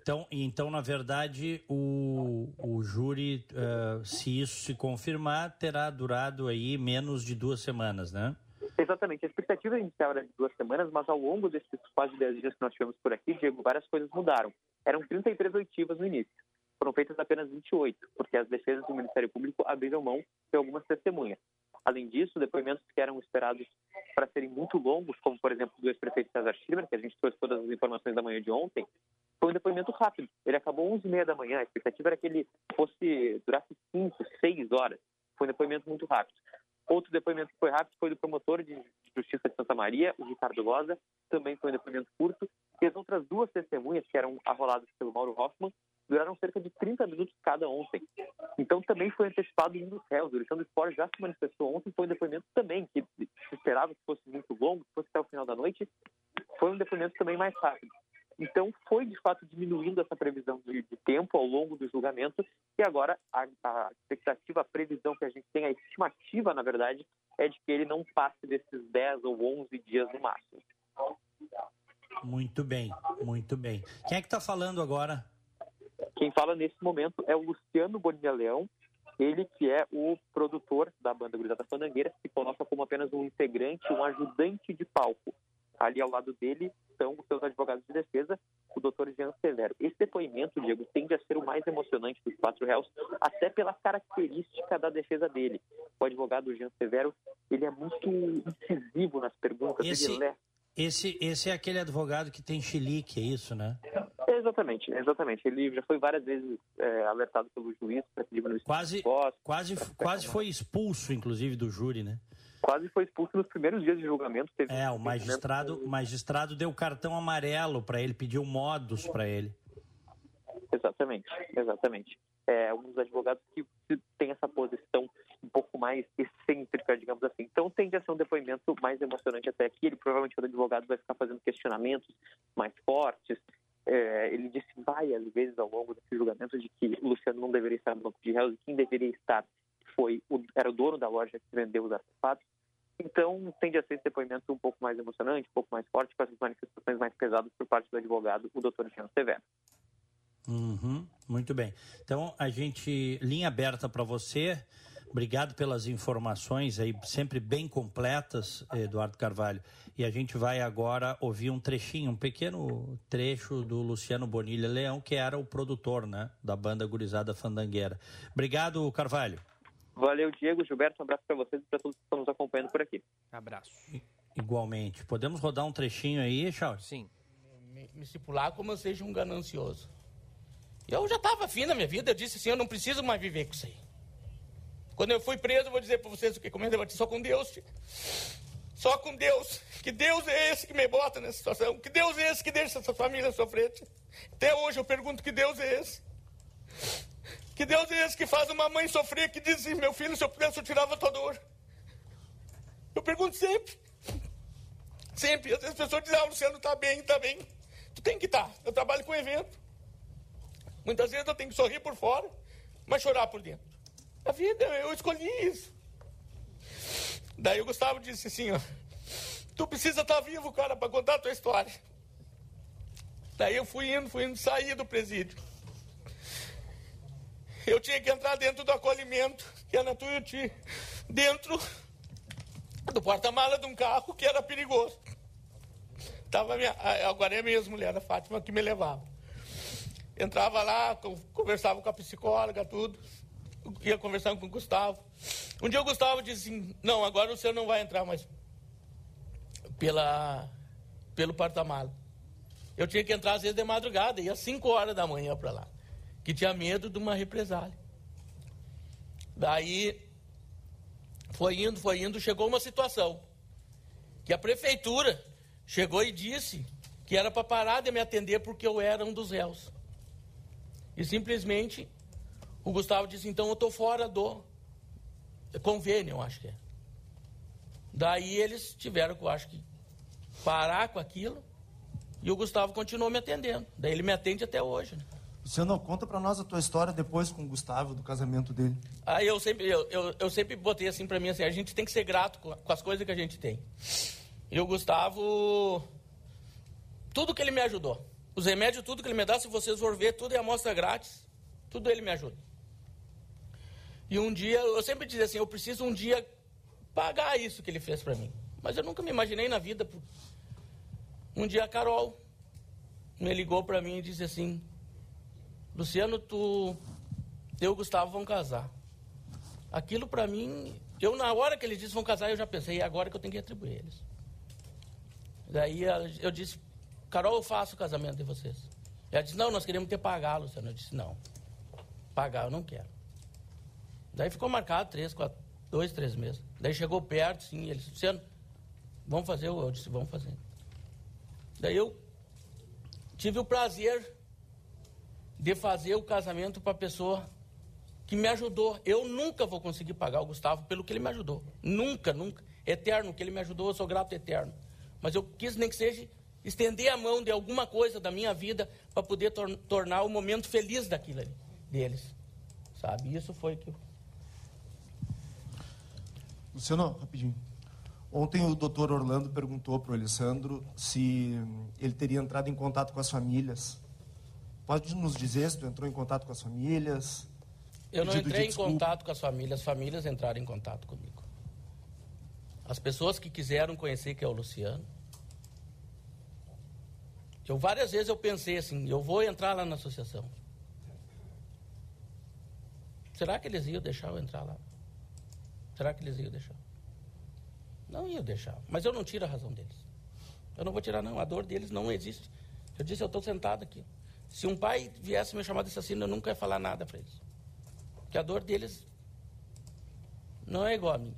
Então, então na verdade, o, o júri, uh, se isso se confirmar, terá durado aí menos de duas semanas, né? Exatamente. A expectativa inicial era de duas semanas, mas ao longo desses quase 10 dias que nós tivemos por aqui, Diego, várias coisas mudaram. Eram 33 oitivas no início. Foram feitas apenas 28, porque as defesas do Ministério Público abriram mão de algumas testemunhas. Além disso, depoimentos que eram esperados para serem muito longos, como por exemplo do ex-prefeito César Schirmer, que a gente trouxe todas as informações da manhã de ontem, foi um depoimento rápido. Ele acabou 11h30 da manhã. A expectativa era que ele fosse durasse 5, 6 horas. Foi um depoimento muito rápido. Outro depoimento que foi rápido foi do promotor de Justiça de Santa Maria, o Ricardo Loza, também foi um depoimento curto. E as outras duas testemunhas, que eram arroladas pelo Mauro Hoffman, duraram cerca de 30 minutos cada ontem. Então também foi antecipado um dos réus. O Alexandre Sport já se manifestou ontem, foi um depoimento também que se esperava que fosse muito longo, que fosse até o final da noite. Foi um depoimento também mais rápido. Então, foi de fato diminuindo essa previsão de, de tempo ao longo do julgamento, e agora a, a, expectativa, a previsão que a gente tem, a estimativa, na verdade, é de que ele não passe desses 10 ou 11 dias no máximo. Muito bem, muito bem. Quem é que está falando agora? Quem fala nesse momento é o Luciano Bonilha Leão, ele que é o produtor da banda Gurizada Fandangueira, se coloca como apenas um integrante, um ajudante de palco. Ali ao lado dele estão os seus advogados de defesa, o doutor Jean Severo. Esse depoimento, Diego, tende a ser o mais emocionante dos quatro réus, até pela característica da defesa dele. O advogado Jean Severo, ele é muito incisivo nas perguntas. Esse, ele é... esse, esse é aquele advogado que tem chilique, é isso, né? Exatamente, exatamente. Ele já foi várias vezes é, alertado pelo juiz para que diminuísse quase, quase, quase foi expulso, inclusive, do júri, né? Quase foi expulso nos primeiros dias de julgamento. Teve é, o magistrado, o magistrado deu cartão amarelo para ele, pediu modos para ele. Exatamente, exatamente. É um dos advogados que tem essa posição um pouco mais excêntrica, digamos assim. Então tende a ser um depoimento mais emocionante até aqui. Ele provavelmente, o advogado, vai ficar fazendo questionamentos mais fortes. É, ele disse várias vezes ao longo desse julgamento de que Luciano não deveria estar no banco de réus e quem deveria estar foi o, era o dono da loja que vendeu os artefatos. Então, tende a ser esse depoimento um pouco mais emocionante, um pouco mais forte, com essas manifestações mais pesadas por parte do advogado, o doutor Jean Severo. Uhum, muito bem. Então, a gente, linha aberta para você. Obrigado pelas informações aí, sempre bem completas, Eduardo Carvalho. E a gente vai agora ouvir um trechinho, um pequeno trecho do Luciano Bonilha Leão, que era o produtor né, da banda Gurizada Fandangueira. Obrigado, Carvalho. Valeu, Diego, Gilberto, um abraço para vocês e para todos que estão nos acompanhando por aqui. Abraço. Igualmente. Podemos rodar um trechinho aí, Charles? Sim. Me, me estipular como eu seja um ganancioso. Eu já estava afim na minha vida, eu disse assim, eu não preciso mais viver com isso aí. Quando eu fui preso, eu vou dizer para vocês o que comendo, eu só com Deus, filho. Só com Deus. Que Deus é esse que me bota nessa situação? Que Deus é esse que deixa essa família sofrer? Até hoje eu pergunto que Deus é esse. Que Deus é esse que faz uma mãe sofrer, que diz meu filho, se eu pudesse, eu tirava a tua dor. Eu pergunto sempre. Sempre. Às vezes as pessoas dizem, ah, Luciano, tá bem, tá bem. Tu tem que estar. Tá. Eu trabalho com evento. Muitas vezes eu tenho que sorrir por fora, mas chorar por dentro. A vida, eu escolhi isso. Daí o Gustavo disse assim, ó. Tu precisa estar tá vivo, cara, para contar a tua história. Daí eu fui indo, fui indo, saí do presídio. Eu tinha que entrar dentro do acolhimento, que é na Tuiuti, dentro do porta-mala de um carro que era perigoso. Tava minha, agora é minha mulher, a Fátima, que me levava. Entrava lá, conversava com a psicóloga, tudo. Ia conversando com o Gustavo. Um dia o Gustavo disse assim, não, agora o senhor não vai entrar mais pela, pelo porta-mala. Eu tinha que entrar às vezes de madrugada, ia às 5 horas da manhã para lá. Que tinha medo de uma represália. Daí foi indo, foi indo, chegou uma situação que a prefeitura chegou e disse que era para parar de me atender porque eu era um dos réus. E simplesmente o Gustavo disse: então eu estou fora do convênio, eu acho que é. Daí eles tiveram, eu acho que, parar com aquilo e o Gustavo continuou me atendendo. Daí ele me atende até hoje. Né? Luciano, conta para nós a tua história depois com o Gustavo, do casamento dele. Ah, eu sempre, eu, eu, eu sempre botei assim para mim, assim, a gente tem que ser grato com, com as coisas que a gente tem. E o Gustavo, tudo que ele me ajudou. Os remédios, tudo que ele me dá, se vocês for ver, tudo é amostra grátis. Tudo ele me ajuda. E um dia, eu sempre dizia assim, eu preciso um dia pagar isso que ele fez para mim. Mas eu nunca me imaginei na vida. Um dia a Carol me ligou para mim e disse assim, Luciano, tu, eu e o Gustavo vão casar. Aquilo para mim, eu na hora que ele disse vão casar, eu já pensei, é agora que eu tenho que atribuir eles. Daí eu disse, Carol, eu faço o casamento de vocês. Ela disse, não, nós queremos ter pagar, Luciano. Eu disse, não, pagar eu não quero. Daí ficou marcado três, quatro, dois, três meses. Daí chegou perto, sim, ele disse, Luciano, vamos fazer? Eu disse, vamos fazer. Daí eu tive o prazer de fazer o casamento para a pessoa que me ajudou. Eu nunca vou conseguir pagar o Gustavo pelo que ele me ajudou. Nunca, nunca. Eterno, que ele me ajudou, eu sou grato eterno. Mas eu quis nem que seja estender a mão de alguma coisa da minha vida para poder tor tornar o momento feliz daquilo ali, deles. Sabe? Isso foi que. Luciano, rapidinho. Ontem o doutor Orlando perguntou para o Alessandro se ele teria entrado em contato com as famílias. Pode nos dizer se tu entrou em contato com as famílias? Eu não entrei de em contato com as famílias, as famílias entraram em contato comigo. As pessoas que quiseram conhecer que é o Luciano. Eu várias vezes eu pensei assim, eu vou entrar lá na associação. Será que eles iam deixar eu entrar lá? Será que eles iam deixar? Não iam deixar. Mas eu não tiro a razão deles. Eu não vou tirar, não. A dor deles não existe. Eu disse, eu estou sentado aqui. Se um pai viesse me chamar de assassino, eu nunca ia falar nada para eles. Porque a dor deles não é igual a minha.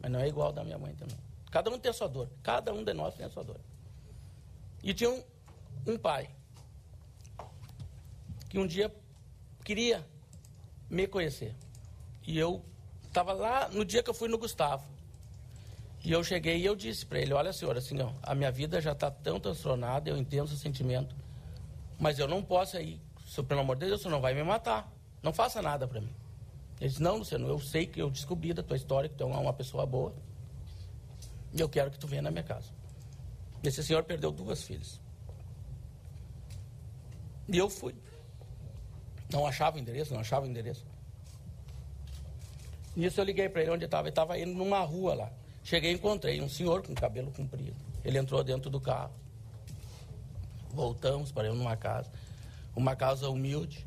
Mas não é igual da minha mãe também. Cada um tem a sua dor. Cada um de nós tem a sua dor. E tinha um, um pai que um dia queria me conhecer. E eu estava lá no dia que eu fui no Gustavo. E eu cheguei e eu disse para ele, olha senhor, assim, ó, a minha vida já está tão transtornada, eu entendo o sentimento, mas eu não posso aí, pelo amor de Deus, você não vai me matar. Não faça nada para mim. Ele disse, não, Luciano, eu sei que eu descobri da tua história que tu é uma pessoa boa. E eu quero que tu venha na minha casa. Esse senhor perdeu duas filhas. E eu fui. Não achava o endereço, não achava o endereço. Nisso eu liguei para ele onde estava. Ele estava indo numa rua lá. Cheguei e encontrei um senhor com cabelo comprido. Ele entrou dentro do carro. Voltamos, paramos numa casa. Uma casa humilde.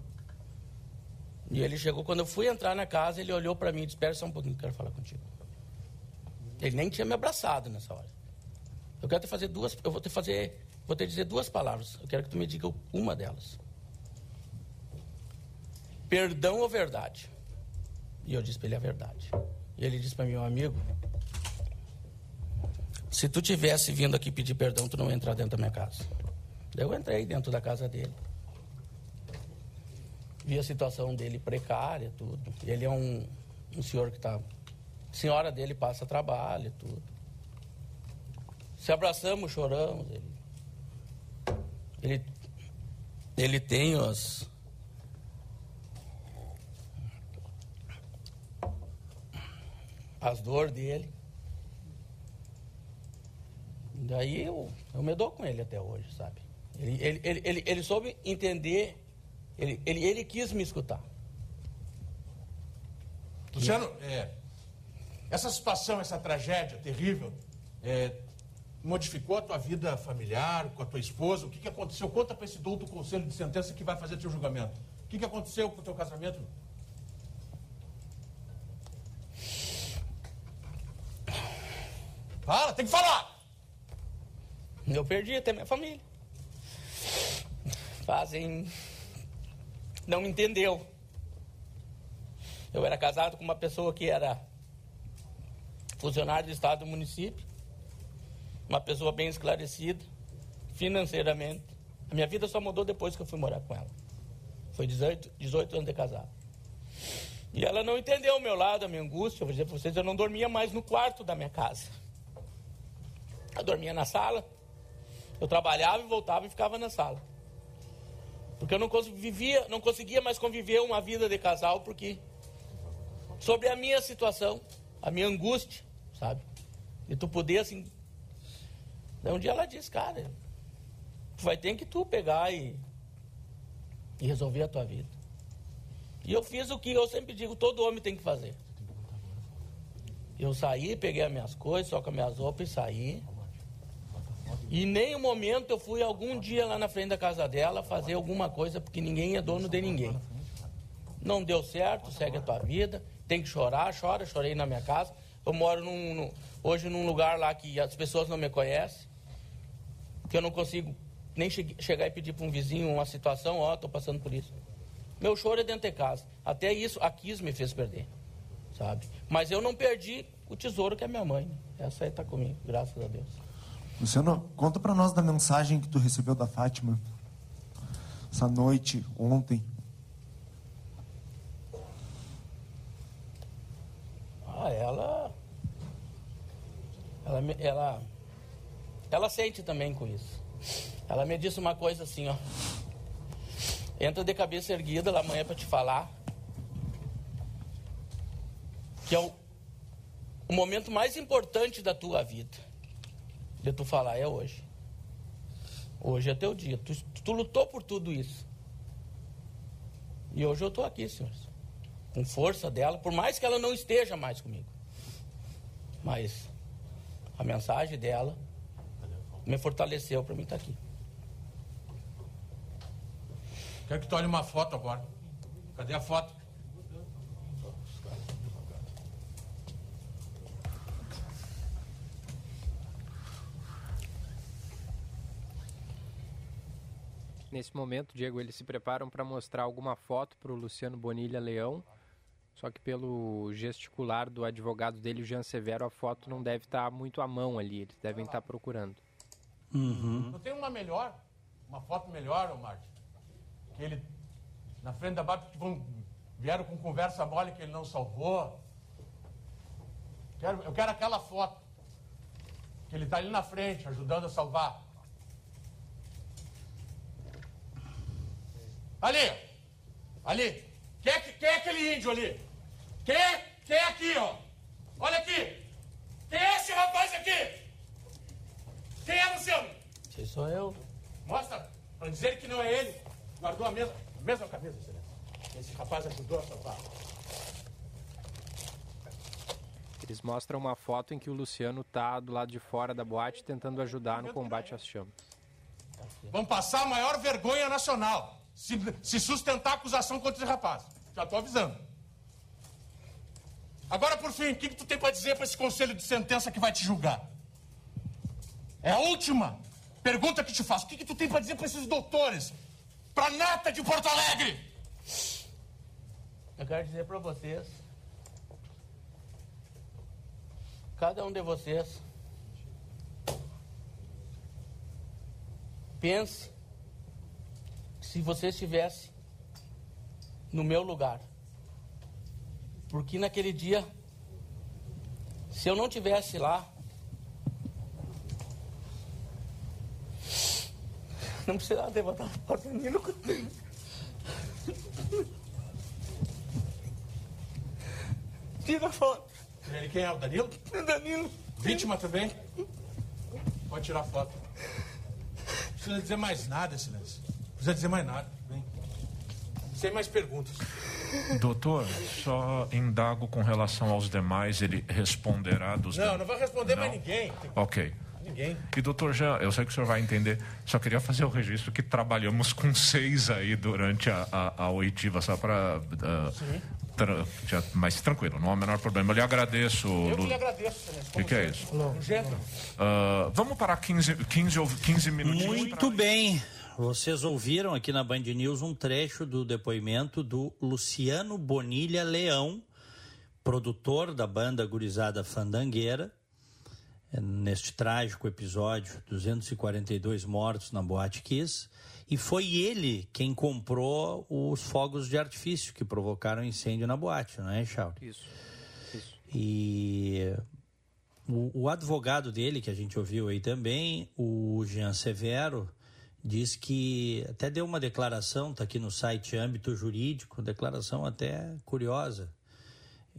E ele chegou, quando eu fui entrar na casa, ele olhou para mim e disse, só um pouquinho, quero falar contigo. Ele nem tinha me abraçado nessa hora. Eu quero te fazer duas, eu vou te fazer, vou te dizer duas palavras. Eu quero que tu me diga uma delas. Perdão ou verdade? E eu disse para ele a verdade. E ele disse para mim, meu amigo, se tu tivesse vindo aqui pedir perdão, tu não ia entrar dentro da minha casa. Eu entrei dentro da casa dele. Vi a situação dele precária, tudo. Ele é um, um senhor que está. Senhora dele passa trabalho, tudo. Se abraçamos, choramos. Ele, ele, ele tem os. As dores dele. Daí eu, eu me dou com ele até hoje, sabe? Ele, ele, ele, ele, ele soube entender, ele, ele, ele quis me escutar. Luciano, é, essa situação, essa tragédia terrível, é, modificou a tua vida familiar, com a tua esposa? O que, que aconteceu? Conta para esse douto conselho de sentença que vai fazer teu julgamento. O que, que aconteceu com o teu casamento? Fala, tem que falar! Eu perdi até minha família. Fazem. Não me entendeu. Eu era casado com uma pessoa que era funcionário do Estado do município, uma pessoa bem esclarecida, financeiramente. A minha vida só mudou depois que eu fui morar com ela. Foi 18, 18 anos de casado. E ela não entendeu o meu lado, a minha angústia. Eu vou dizer para vocês, eu não dormia mais no quarto da minha casa. Eu dormia na sala, eu trabalhava e voltava e ficava na sala. Porque eu não, vivia, não conseguia mais conviver uma vida de casal, porque sobre a minha situação, a minha angústia, sabe? E tu poder assim. Daí um dia ela disse, cara, tu vai ter que tu pegar e, e resolver a tua vida. E eu fiz o que eu sempre digo, todo homem tem que fazer. Eu saí, peguei as minhas coisas, só com as minhas roupas e saí. E em nenhum momento eu fui algum dia lá na frente da casa dela fazer alguma coisa, porque ninguém é dono de ninguém. Não deu certo, segue a tua vida, tem que chorar, chora, chorei na minha casa. Eu moro num, num, hoje num lugar lá que as pessoas não me conhecem, que eu não consigo nem che chegar e pedir para um vizinho uma situação, ó, oh, estou passando por isso. Meu choro é dentro de casa. Até isso a Kiss me fez perder, sabe? Mas eu não perdi o tesouro que é minha mãe. Essa aí está comigo, graças a Deus. Luciano, conta para nós da mensagem que tu recebeu da Fátima essa noite, ontem. Ah, ela, ela, ela, ela sente também com isso. Ela me disse uma coisa assim, ó. Entra de cabeça erguida lá amanhã para te falar que é o, o momento mais importante da tua vida tu falar é hoje. Hoje é teu dia. Tu, tu lutou por tudo isso. E hoje eu estou aqui, senhores. Com força dela, por mais que ela não esteja mais comigo. Mas a mensagem dela me fortaleceu para mim estar tá aqui. Quero que tu olhe uma foto agora. Cadê a foto? Nesse momento, Diego, eles se preparam para mostrar alguma foto para o Luciano Bonilha Leão. Só que pelo gesticular do advogado dele, o Jean Severo, a foto não deve estar tá muito à mão ali. Eles devem estar tá procurando. Uhum. Não tem uma melhor? Uma foto melhor, ô Martin? Que ele, na frente da vão, vieram com conversa mole que ele não salvou. Quero, eu quero aquela foto. Que ele está ali na frente, ajudando a salvar. Ali! Ali! Quem é, quem é aquele índio ali? Quem é? Quem é aqui, ó? Olha aqui! Quem é esse rapaz aqui? Quem é, Luciano? Esse sou eu. Mostra, para dizer que não é ele. Guardou a mesma, a mesma camisa, Excelência. Esse rapaz ajudou a salvar. Eles mostram uma foto em que o Luciano tá do lado de fora da boate tentando ajudar no combate às chamas. Vamos passar a maior vergonha nacional se, se sustentar a acusação contra esse rapaz. Já estou avisando. Agora, por fim, o que, que tu tem para dizer para esse conselho de sentença que vai te julgar? É a última pergunta que te faço. O que, que tu tem para dizer para esses doutores? Para nata de Porto Alegre? Eu quero dizer para vocês, cada um de vocês, pense se você estivesse no meu lugar. Porque naquele dia, se eu não tivesse lá, não precisava levantar a porta Danilo. Tira a foto. Ele quem é o Danilo? Danilo. Vítima também? Pode tirar foto. Não precisa dizer mais nada, Silêncio. Não precisa dizer mais nada. Vem. Sem mais perguntas. Doutor, só indago com relação aos demais, ele responderá dos. Não, não vai responder Não? mais ninguém. Ok. Ninguém. E doutor Jean, eu sei que o senhor vai entender, só queria fazer o registro que trabalhamos com seis aí durante a, a, a oitiva, só para. tra, já- mas tranquilo, não há o menor problema. Eu lhe agradeço. Eu Lu- lhe agradeço. O que, que é isso? Um jeito. Ah, vamos parar 15, 15, ou 15 minutinhos. Muito bem. Vocês ouviram aqui na Band News um trecho do depoimento do Luciano Bonilha Leão, produtor da banda Gurizada Fandangueira, eh, neste trágico episódio, 242 mortos na Boate Kiss, e foi ele quem comprou os fogos de artifício que provocaram incêndio na boate, não é, Charles? Isso. Isso. E o, o advogado dele, que a gente ouviu aí também, o Jean Severo, diz que até deu uma declaração, está aqui no site âmbito jurídico, declaração até curiosa.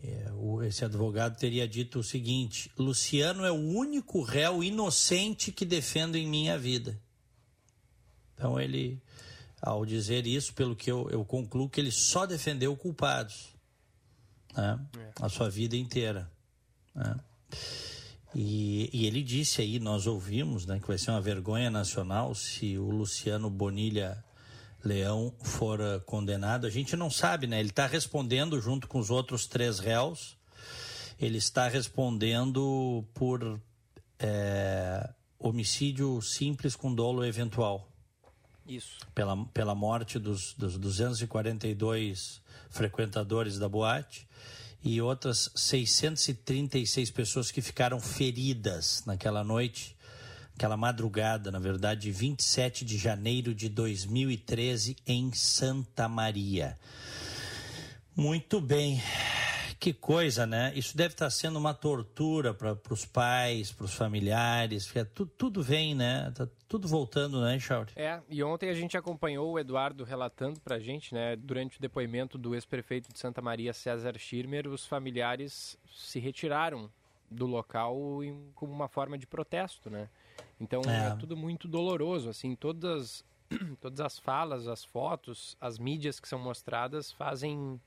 É, o- esse advogado teria dito o seguinte: Luciano é o único réu inocente que defendo em minha vida. Então ele, ao dizer isso, pelo que eu, eu concluo que ele só defendeu culpados né? a sua vida inteira. né? E, e ele disse aí, nós ouvimos, né, que vai ser uma vergonha nacional se o Luciano Bonilha Leão for eh, condenado. A gente não sabe, né? Ele está respondendo junto com os outros três réus. Ele está respondendo por eh, homicídio simples com dolo eventual Isso. pela, pela morte dos, dos 242 frequentadores da boate e outras 636 pessoas que ficaram feridas naquela noite, aquela madrugada, na verdade, de 27 de janeiro de 2013 em Santa Maria. Muito bem. Que coisa, né? Isso deve estar sendo uma tortura para os pais, para os familiares, porque tu, tudo vem, né? Tá tudo voltando, né, Charles? É, e ontem a gente acompanhou o Eduardo relatando pra gente, né, durante o depoimento do ex-prefeito de Santa Maria, César Schirmer, os familiares se retiraram do local em- como uma forma de protesto, né? Então é, É. tudo muito doloroso, assim, todas todas as falas, as fotos, as mídias que são mostradas fazem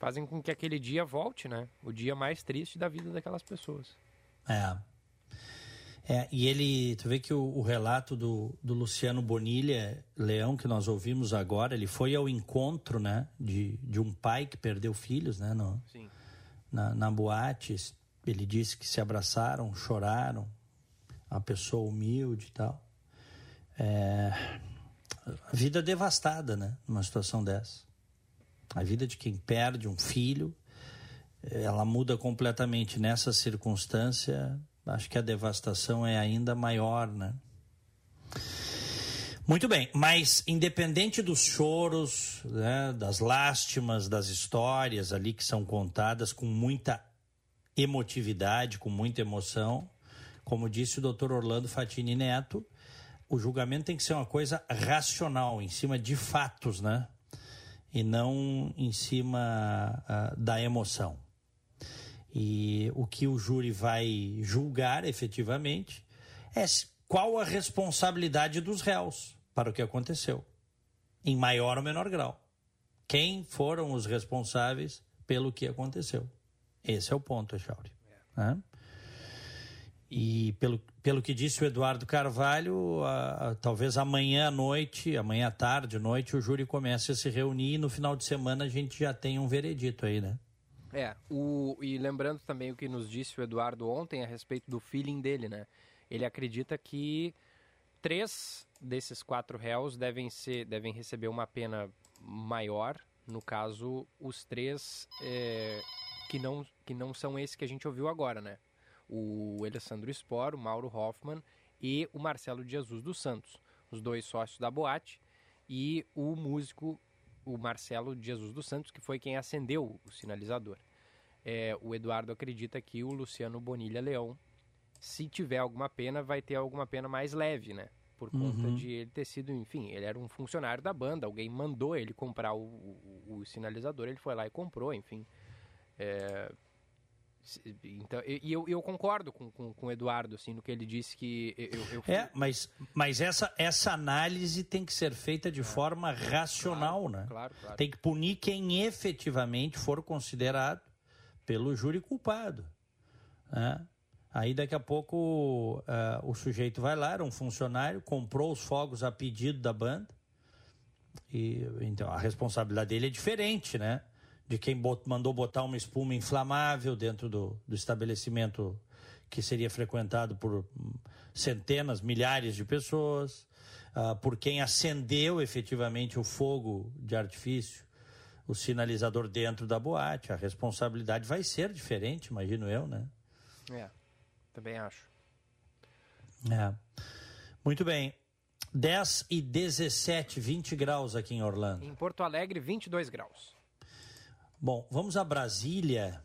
fazem com que aquele dia volte, né? O dia mais triste da vida daquelas pessoas. É. É, e ele, tu vê que o, o relato do, do Luciano Bonilha Leão, que nós ouvimos agora, ele foi ao encontro, né, de, de um pai que perdeu filhos, né, no, Sim. na, na boate. Ele disse que se abraçaram, choraram, uma pessoa humilde e tal. É, a vida devastada, né, numa situação dessa. A vida de quem perde um filho, ela muda completamente nessa circunstância. Acho que a devastação é ainda maior, né? Muito bem, mas independente dos choros, né, das lástimas, das histórias ali que são contadas com muita emotividade, com muita emoção, como disse o doutor Orlando Fatini Neto, o julgamento tem que ser uma coisa racional, em cima de fatos, né? E não em cima ah, da emoção. E o que o júri vai julgar efetivamente é qual a responsabilidade dos réus para o que aconteceu, em maior ou menor grau. Quem foram os responsáveis pelo que aconteceu? Esse é o ponto, Echauri. Né? E pelo, pelo que disse o Eduardo Carvalho, a- a- talvez amanhã à noite, amanhã à tarde, noite, o júri comece a se reunir e no final de semana a gente já tem um veredito aí, né? É, o, e lembrando também o que nos disse o Eduardo ontem a respeito do feeling dele, né? Ele acredita que três desses quatro réus devem, ser, devem receber uma pena maior, no caso, os três é, que, não, que não são esses que a gente ouviu agora, né? O Alessandro Spor, o Mauro Hoffman e o Marcelo de Jesus dos Santos, os dois sócios da boate, e o músico o Marcelo de Jesus dos Santos, que foi quem acendeu o sinalizador. É, o Eduardo acredita que o Luciano Bonilha Leão, se tiver alguma pena, vai ter alguma pena mais leve, né? Por conta Uhum. de ele ter sido, enfim, ele era um funcionário da banda, alguém mandou ele comprar o, o- o sinalizador, ele foi lá e comprou, enfim. É, Então, e eu, eu concordo com, com, com, o Eduardo, assim, no que ele disse que eu, eu... É, mas, mas essa, essa análise tem que ser feita de é. forma racional, claro, né? Claro, claro. Tem que punir quem efetivamente for considerado pelo júri culpado. Né? Aí daqui a pouco uh, o sujeito vai lá, era um funcionário, comprou os fogos a pedido da banda. E então a responsabilidade dele é diferente, né? De quem bot, mandou botar uma espuma inflamável dentro do, do estabelecimento que seria frequentado por centenas, milhares de pessoas, uh, por quem acendeu efetivamente o fogo de artifício, o sinalizador dentro da boate. A responsabilidade vai ser diferente, imagino eu, né? É. Também acho. É. Muito bem. 10 e 17, 20 graus aqui em Orlando. Em Porto Alegre, 22 graus. Bom, vamos a Brasília,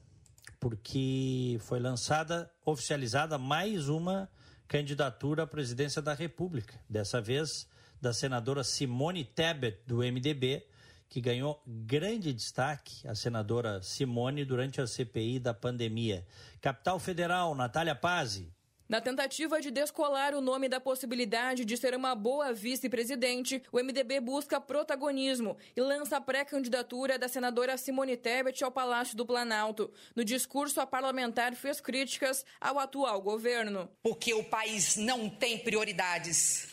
porque foi lançada, oficializada mais uma candidatura à presidência da República. Dessa vez da senadora Simone Tebet, do MDB, que ganhou grande destaque, a senadora Simone, durante a CPI da pandemia. Capital Federal, Natália Pazzi. Na tentativa de descolar o nome da possibilidade de ser uma boa vice-presidente, o MDB busca protagonismo e lança a pré-candidatura da senadora Simone Tebet ao Palácio do Planalto. No discurso, a parlamentar fez críticas ao atual governo. Porque o país não tem prioridades.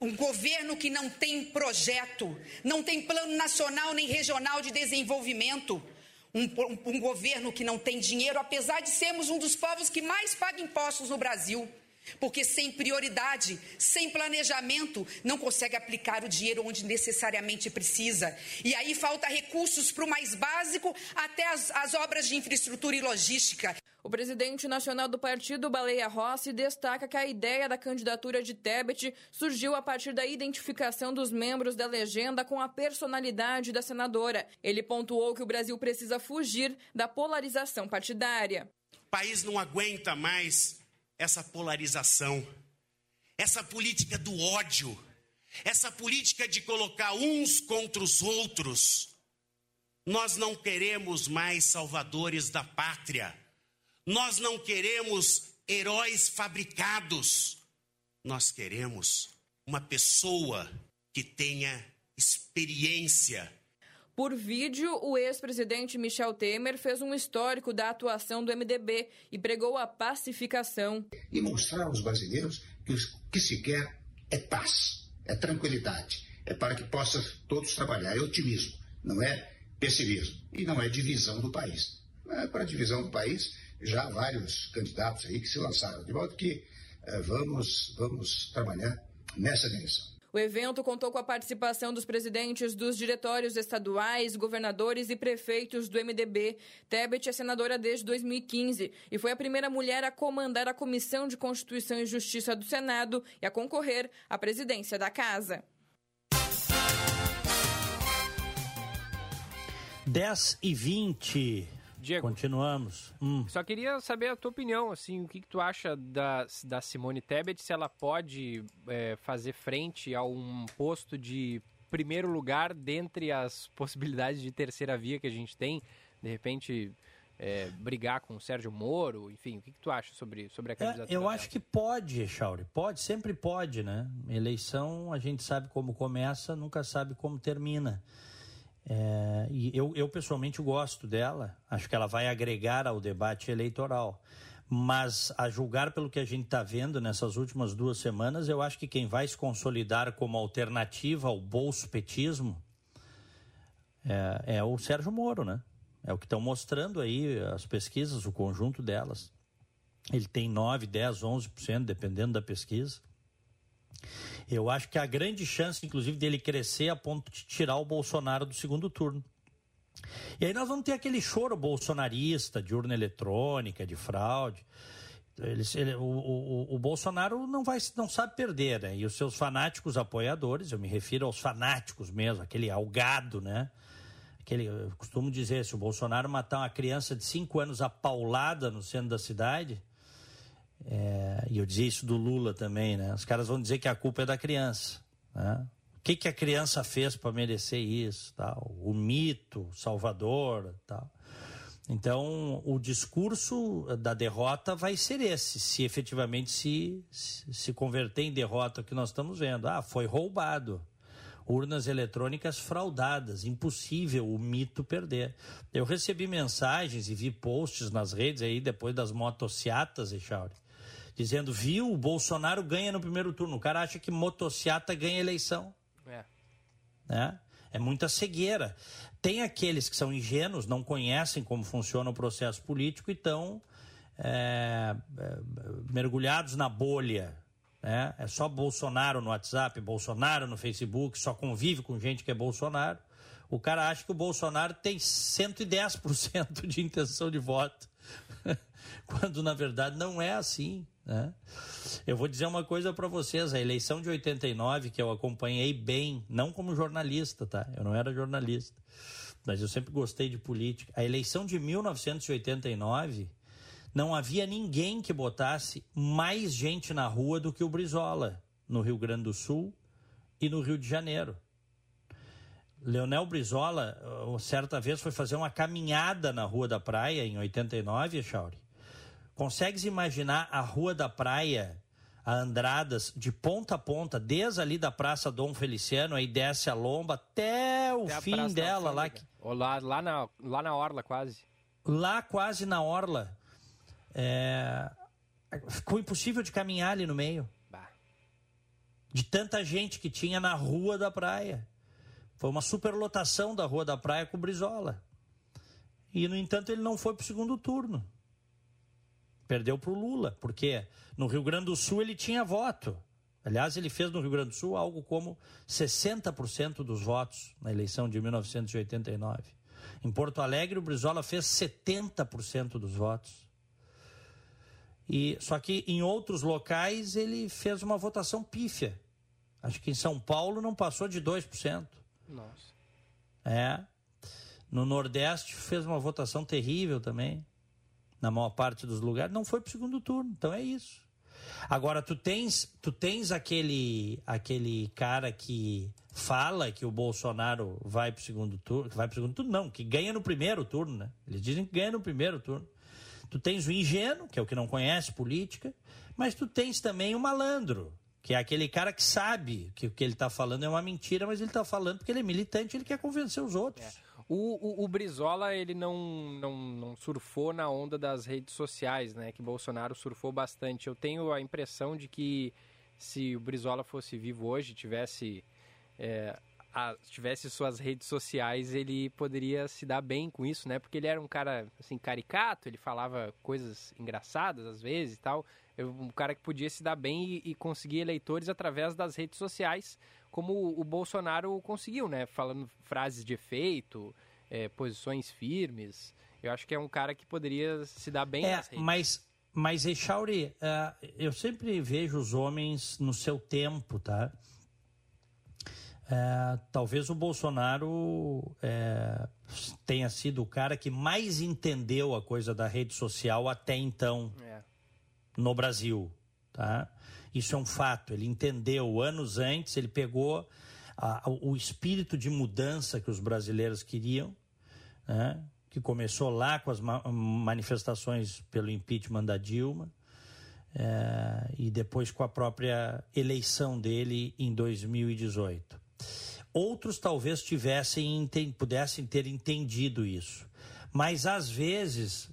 Um governo que não tem projeto, não tem plano nacional nem regional de desenvolvimento. Um, um, um, governo que não tem dinheiro, apesar de sermos um dos povos que mais paga impostos no Brasil. Porque sem prioridade, sem planejamento, não consegue aplicar o dinheiro onde necessariamente precisa. E aí falta recursos para o mais básico, até as, as obras de infraestrutura e logística. O presidente nacional do partido, Baleia Rossi, destaca que a ideia da candidatura de Tebet surgiu a partir da identificação dos membros da legenda com a personalidade da senadora. Ele pontuou que o Brasil precisa fugir da polarização partidária. O país não aguenta mais essa polarização, essa política do ódio, essa política de colocar uns contra os outros. Nós não queremos mais salvadores da pátria. Nós não queremos heróis fabricados. Nós queremos uma pessoa que tenha experiência. Por vídeo, o ex-presidente Michel Temer fez um histórico da atuação do MDB e pregou a pacificação. E mostrar aos brasileiros que o que se quer é paz, é tranquilidade, é para que possam todos trabalhar, é otimismo, não é pessimismo e não é divisão do país. Não é para divisão do país, já vários candidatos aí que se lançaram. De modo que eh, vamos, vamos trabalhar nessa direção. O evento contou com a participação dos presidentes dos diretórios estaduais, governadores e prefeitos do MDB. Tebet é senadora desde 2015 e foi a primeira mulher a comandar a Comissão de Constituição e Justiça do Senado e a concorrer à presidência da Casa. 10 e 20. Diego. Continuamos. Hum. Só queria saber a tua opinião, assim, o que, que tu acha da, da Simone Tebet, se ela pode é, fazer frente a um posto de primeiro lugar dentre as possibilidades de terceira via que a gente tem, de repente é, brigar com o Sérgio Moro, enfim, o que, que tu acha sobre, sobre a candidatura? É, eu acho que pode, Chauri, pode, sempre pode, né? Eleição a gente sabe como começa, nunca sabe como termina. É, e eu, eu pessoalmente gosto dela, acho que ela vai agregar ao debate eleitoral. Mas, a julgar pelo que a gente está vendo nessas últimas duas semanas, eu acho que quem vai se consolidar como alternativa ao bolso-petismo é, é o Sérgio Moro, né? É o que estão mostrando aí as pesquisas, o conjunto delas. Ele tem 9, 10, 11%, dependendo da pesquisa. Eu acho que a grande chance, inclusive, dele crescer a ponto de tirar o Bolsonaro do segundo turno. E aí nós vamos ter aquele choro bolsonarista de urna eletrônica, de fraude. Ele, ele, o, o, o, Bolsonaro não, vai, não sabe perder, né? E os seus fanáticos apoiadores, eu me refiro aos fanáticos mesmo, aquele algado, né? Aquele, eu costumo dizer, se o Bolsonaro matar uma criança de 5 anos a paulada no centro da cidade, é, e eu dizia isso do Lula também, né? Os caras vão dizer que a culpa é da criança. Né? O que, que a criança fez para merecer isso? Tal? O mito, o Salvador, tal. Então, o discurso da derrota vai ser esse, se efetivamente se, se converter em derrota que nós estamos vendo. Ah, foi roubado. Urnas eletrônicas fraudadas, impossível o mito perder. Eu recebi mensagens e vi posts nas redes aí depois das motociatas, Echauri, dizendo: viu, o Bolsonaro ganha no primeiro turno. O cara acha que motociata ganha eleição. É. Né? É muita cegueira. Tem aqueles que são ingênuos, não conhecem como funciona o processo político e estão é, é, mergulhados na bolha. Né? É só Bolsonaro no WhatsApp, Bolsonaro no Facebook, só convive com gente que é Bolsonaro. O cara acha que o Bolsonaro tem 110% de intenção de voto, quando na verdade não é assim. Né? Eu vou dizer uma coisa para vocês: a eleição de 89, que eu acompanhei bem, não como jornalista, tá? Eu não era jornalista mas eu sempre gostei de política. A eleição de 1989 não havia ninguém que botasse mais gente na rua do que o Brizola, no Rio Grande do Sul e no Rio de Janeiro. Leonel Brizola, certa vez, foi fazer uma caminhada na Rua da Praia, em 89, Chauri. Consegues imaginar a Rua da Praia a Andradas de ponta a ponta, desde ali da Praça Dom Feliciano, aí desce a lomba até o até fim dela lá. Que... Lá, lá, na, lá na Orla, quase. Lá, quase na Orla. É... Ficou impossível de caminhar ali no meio. Bah. De tanta gente que tinha na Rua da Praia. Foi uma superlotação da Rua da Praia com o Brizola. E, no entanto, ele não foi para o segundo turno. Perdeu para o Lula, porque no Rio Grande do Sul ele tinha voto. Aliás, ele fez no Rio Grande do Sul algo como 60% dos votos na eleição de 1989. Em Porto Alegre, o Brizola fez 70% dos votos. E só que em outros locais ele fez uma votação pífia. Acho que em São Paulo não passou de 2%. Nossa. É. No Nordeste fez uma votação terrível também na maior parte dos lugares, não foi para o segundo turno. Então é isso. Agora, tu tens, tu tens aquele, aquele cara que fala que o Bolsonaro vai para o segundo turno, vai para o segundo turno, não, que ganha no primeiro turno, né? Eles dizem que ganha no primeiro turno. Tu tens o ingênuo, que é o que não conhece política, mas tu tens também o malandro, que é aquele cara que sabe que o que ele está falando é uma mentira, mas ele está falando porque ele é militante, ele quer convencer os outros. É. O, o, o, Brizola, ele não, não, não surfou na onda das redes sociais, né? Que Bolsonaro surfou bastante. Eu tenho a impressão de que se o Brizola fosse vivo hoje, tivesse, é, a, tivesse suas redes sociais, ele poderia se dar bem com isso, né? Porque ele era um cara, assim, caricato, ele falava coisas engraçadas às vezes e tal. Um cara que podia se dar bem e, e conseguir eleitores através das redes sociais como o Bolsonaro conseguiu, né? Falando frases de efeito, é, posições firmes. Eu acho que é um cara que poderia se dar bem é, Mas, mas Echauri, uh, eu sempre vejo os homens no seu tempo, tá? Uh, talvez o Bolsonaro uh, tenha sido o cara que mais entendeu a coisa da rede social até então é. no Brasil, tá? Isso é um fato. Ele entendeu anos antes, ele pegou a, o espírito de mudança que os brasileiros queriam, né? que começou lá com as ma manifestações pelo impeachment da Dilma. É, e depois com a própria eleição dele em 2018. Outros talvez tivessem pudessem ter entendido isso, mas às vezes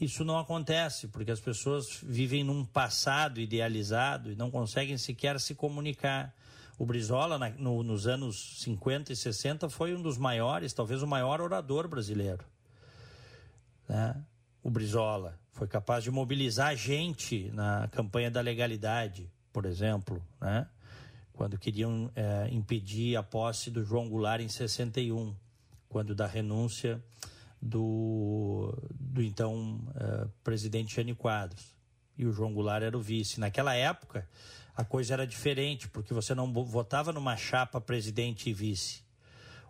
isso não acontece, porque as pessoas vivem num passado idealizado e não conseguem sequer se comunicar. O Brizola, na, no, nos anos 50 e 60, foi um dos maiores, talvez o maior orador brasileiro. Né? O Brizola foi capaz de mobilizar gente na campanha da legalidade, por exemplo, né? quando queriam é, impedir a posse do João Goulart em 61, quando da renúncia do, do então uh, presidente Jânio Quadros. E o João Goulart era o vice. Naquela época, a coisa era diferente, porque você não votava numa chapa presidente e vice.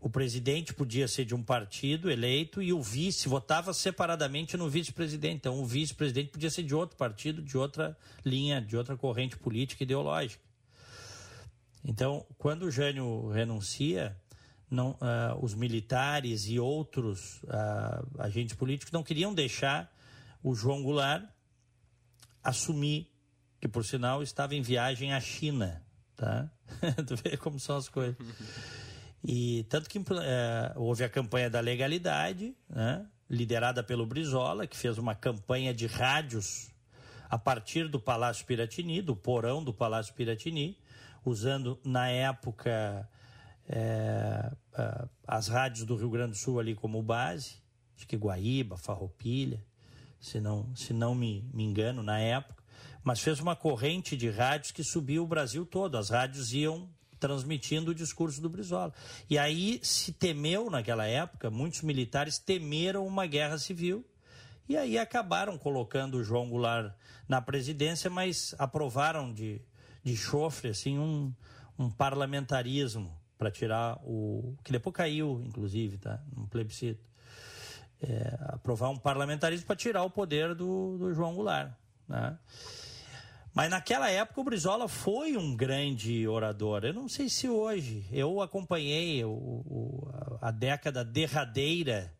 O presidente podia ser de um partido eleito e o vice votava separadamente no vice-presidente. Então, o vice-presidente podia ser de outro partido, de outra linha, de outra corrente política ideológica. Então, quando o Jânio renuncia, não, uh, os militares e outros uh, agentes políticos não queriam deixar o João Goulart assumir, que por sinal estava em viagem à China, tá? tu vê como são as coisas. E tanto que uh, houve a campanha da legalidade, né? liderada pelo Brizola, que fez uma campanha de rádios a partir do Palácio Piratini, do porão do Palácio Piratini, usando na época é, as rádios do Rio Grande do Sul ali como base, acho que Guaíba, Farroupilha, se não, se não me, me engano, na época, mas fez uma corrente de rádios que subiu o Brasil todo, as rádios iam transmitindo o discurso do Brizola. E aí se temeu naquela época, muitos militares temeram uma guerra civil, e aí acabaram colocando o João Goulart na presidência, mas aprovaram de, de chofre assim um, um parlamentarismo para tirar o. que depois caiu, inclusive, tá? Um plebiscito. É, aprovar um parlamentarismo para tirar o poder do, do João Goulart. Né? Mas naquela época o Brizola foi um grande orador. Eu não sei se hoje. Eu acompanhei o, o, a década derradeira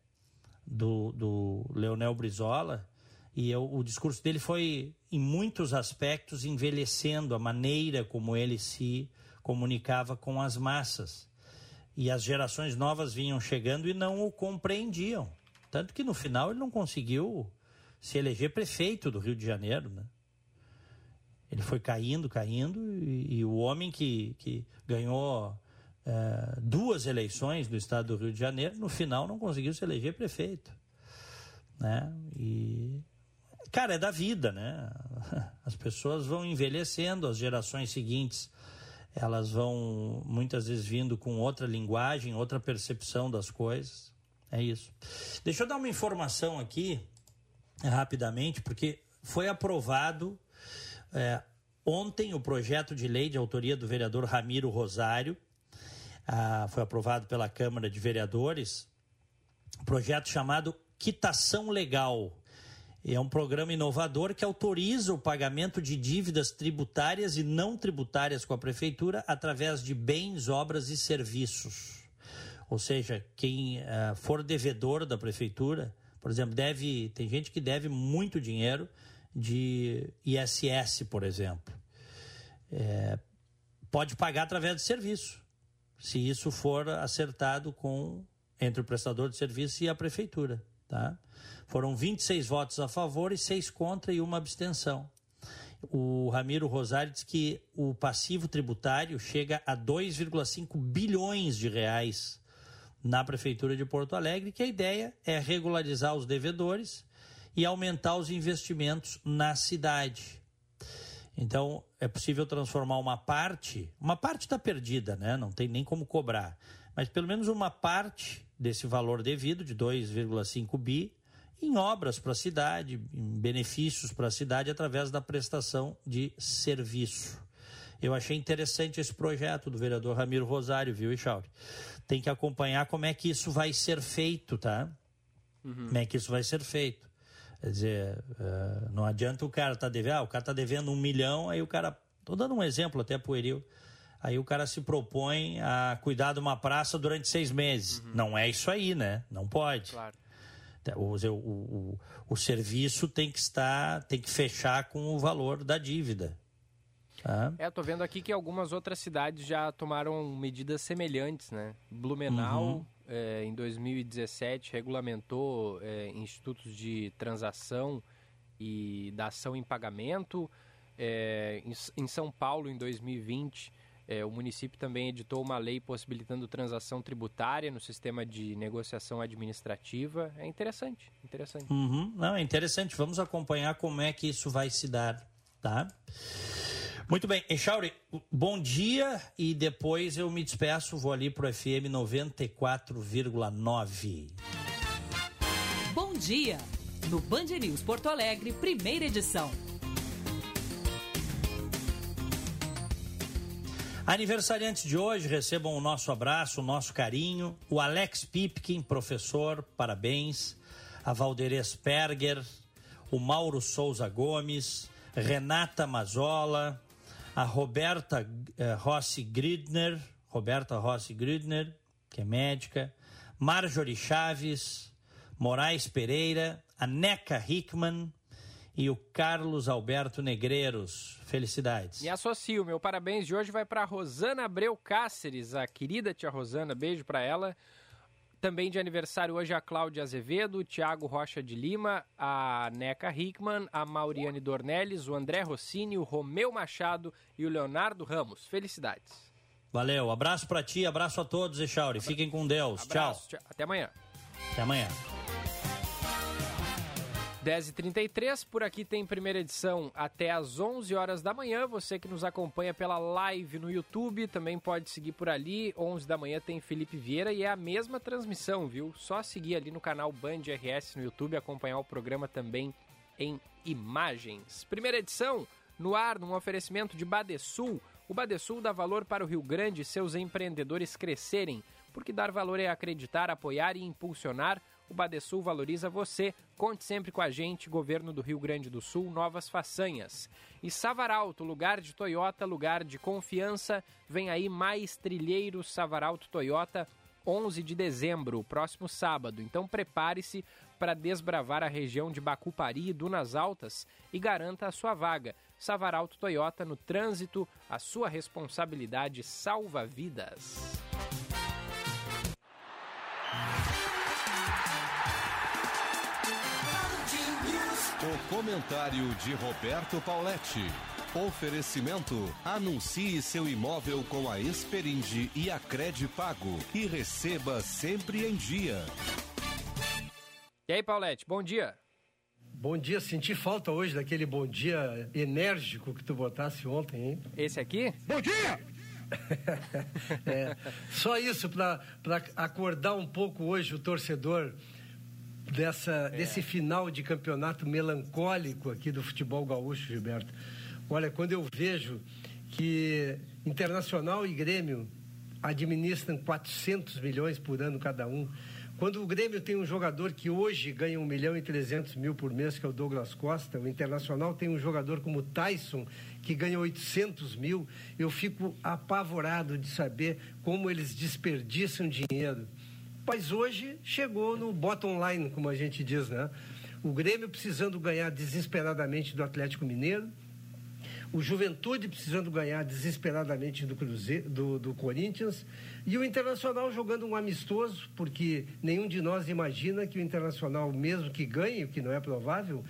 do, do Leonel Brizola e eu, o discurso dele foi, em muitos aspectos, envelhecendo a maneira como ele se comunicava com as massas. E as gerações novas vinham chegando e não o compreendiam. Tanto que no final ele não conseguiu se eleger prefeito do Rio de Janeiro. Né? Ele foi caindo, caindo, e, e o homem que, que ganhou é, duas eleições do estado do Rio de Janeiro, no final não conseguiu se eleger prefeito. Né? E cara, é da vida, né? As pessoas vão envelhecendo, as gerações seguintes elas vão muitas vezes vindo com outra linguagem, outra percepção das coisas. É isso. Deixa eu dar uma informação aqui, rapidamente, porque foi aprovado é, ontem o projeto de lei de autoria do vereador Ramiro Rosário. Ah, foi aprovado pela Câmara de Vereadores. Projeto chamado Quitação Legal é um programa inovador que autoriza o pagamento de dívidas tributárias e não tributárias com a prefeitura através de bens, obras e serviços. Ou seja, quem uh, for devedor da prefeitura, por exemplo, deve tem gente que deve muito dinheiro de ISS, por exemplo, é, pode pagar através de serviço, se isso for acertado com entre o prestador de serviço e a prefeitura, tá? Foram 26 votos a favor e 6 contra e uma abstenção. O Ramiro Rosário diz que o passivo tributário chega a 2,5 bilhões de reais na Prefeitura de Porto Alegre, que a ideia é regularizar os devedores e aumentar os investimentos na cidade. Então, é possível transformar uma parte, uma parte está perdida, né? não tem nem como cobrar, mas pelo menos uma parte desse valor devido, de 2,5 bi, em obras para a cidade, em benefícios para a cidade através da prestação de serviço. Eu achei interessante esse projeto do vereador Ramiro Rosário, viu, Echauri? Tem que acompanhar como é que isso vai ser feito, tá? Uhum. Como é que isso vai ser feito. Quer dizer, uh, não adianta o cara tá devendo, ah, o cara tá devendo um milhão, aí o cara, tô dando um exemplo até pueril, aí o cara se propõe a cuidar de uma praça durante seis meses. Uhum. Não é isso aí, né? Não pode. Claro. O, o, o, o, serviço tem que estar, tem que fechar com o valor da dívida. Tá? É, tô vendo aqui que algumas outras cidades já tomaram medidas semelhantes, né? Blumenau, uhum. é, em 2017, regulamentou é, institutos de transação e da ação em pagamento. É, em, em São Paulo, em 2020, é, o município também editou uma lei possibilitando transação tributária no sistema de negociação administrativa. É interessante, interessante. Uhum. Não, é interessante. Vamos acompanhar como é que isso vai se dar, tá? Muito bem, Echauri, bom dia e depois eu me despeço, vou ali pro FM 94,9. Bom dia, no Band News Porto Alegre, primeira edição. Aniversariantes de hoje recebam o nosso abraço, o nosso carinho. O Alex Pipkin, professor, parabéns. A Valderez Perger, o Mauro Souza Gomes, Renata Mazola, a Roberta eh, Rossi Gridner, Roberta Rossi Gridner, que é médica, Marjorie Chaves, Moraes Pereira, a Neca Hickman e o Carlos Alberto Negreiros. Felicidades. Me associo, meu parabéns de hoje vai para Rosana Abreu Cáceres, a querida tia Rosana, beijo para ela. Também de aniversário hoje a Cláudia Azevedo, o Tiago Rocha de Lima, a Neca Hickman, a Mauriane Dornelles, o André Rossini, o Romeu Machado e o Leonardo Ramos. Felicidades. Valeu, abraço para ti, abraço a todos, Echauri. Fiquem com Deus. Abraço, tchau. tchau. Até amanhã. Até amanhã. 10h33, por aqui tem primeira edição até às 11 horas da manhã. Você que nos acompanha pela live no YouTube também pode seguir por ali. 11 da manhã tem Felipe Vieira e é a mesma transmissão, viu? Só seguir ali no canal Band RS no YouTube acompanhar o programa também em imagens. Primeira edição no ar, num oferecimento de Badesul. O Badesul dá valor para o Rio Grande e seus empreendedores crescerem, porque dar valor é acreditar, apoiar e impulsionar. O Badesul valoriza você. Conte sempre com a gente, Governo do Rio Grande do Sul, novas façanhas. E Savaralto, lugar de Toyota, lugar de confiança. Vem aí mais trilheiros Savaralto Toyota, 11 de dezembro, próximo sábado. Então prepare-se para desbravar a região de Bacupari e Dunas Altas e garanta a sua vaga. Savaralto Toyota no trânsito, a sua responsabilidade salva vidas. O comentário de Roberto Pauletti. Oferecimento: anuncie seu imóvel com a Esperindi e a Cred Pago e receba sempre em dia. E aí, Paulette, bom dia. Bom dia, senti falta hoje daquele bom dia enérgico que tu botasse ontem, hein? Esse aqui? Bom dia! é, só isso para acordar um pouco hoje o torcedor dessa, é. desse final de campeonato melancólico aqui do futebol gaúcho, Gilberto. Olha, quando eu vejo que Internacional e Grêmio administram 400 milhões por ano cada um, quando o Grêmio tem um jogador que hoje ganha 1 milhão e 300 mil por mês, que é o Douglas Costa, o Internacional tem um jogador como o Tyson, que ganha 800 mil, eu fico apavorado de saber como eles desperdiçam dinheiro. Mas hoje chegou no bottom line, como a gente diz, né? O Grêmio precisando ganhar desesperadamente do Atlético Mineiro, o Juventude precisando ganhar desesperadamente do, Cruzeiro, do, do, Corinthians e o Internacional jogando um amistoso, porque nenhum de nós imagina que o Internacional, mesmo que ganhe, o que não é provável,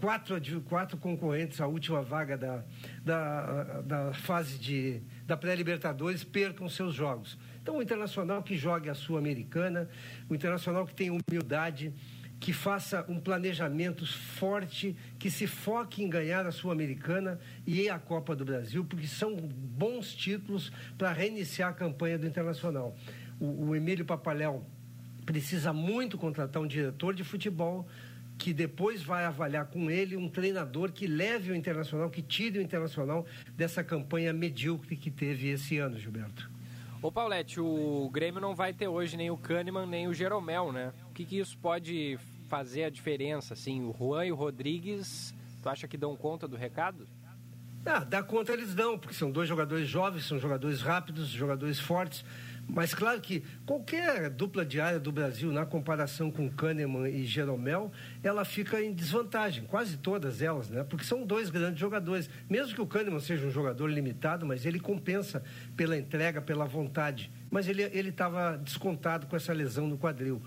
quatro, quatro concorrentes à última vaga da, da, da fase de, da pré-Libertadores percam seus jogos. Então, o Internacional que jogue a Sul-Americana, o Internacional que tem humildade, que faça um planejamento forte, que se foque em ganhar a Sul-Americana e a Copa do Brasil, porque são bons títulos para reiniciar a campanha do Internacional. O, o Emílio Papaléu precisa muito contratar um diretor de futebol que depois vai avaliar com ele um treinador que leve o Internacional, que tire o Internacional dessa campanha medíocre que teve esse ano, Gilberto. Ô Paulette, o Grêmio não vai ter hoje nem o Kahneman nem o Jeromel, né? O que, que isso pode fazer a diferença, assim? O Juan e o Rodrigues, tu acha que dão conta do recado? Ah, dá conta eles dão, porque são dois jogadores jovens, são jogadores rápidos, jogadores fortes. Mas claro que qualquer dupla diária do Brasil, na comparação com Kahneman e Jeromel, ela fica em desvantagem, quase todas elas, né? Porque são dois grandes jogadores. Mesmo que o Kahneman seja um jogador limitado, mas ele compensa pela entrega, pela vontade. Mas ele estava descontado com essa lesão no quadril.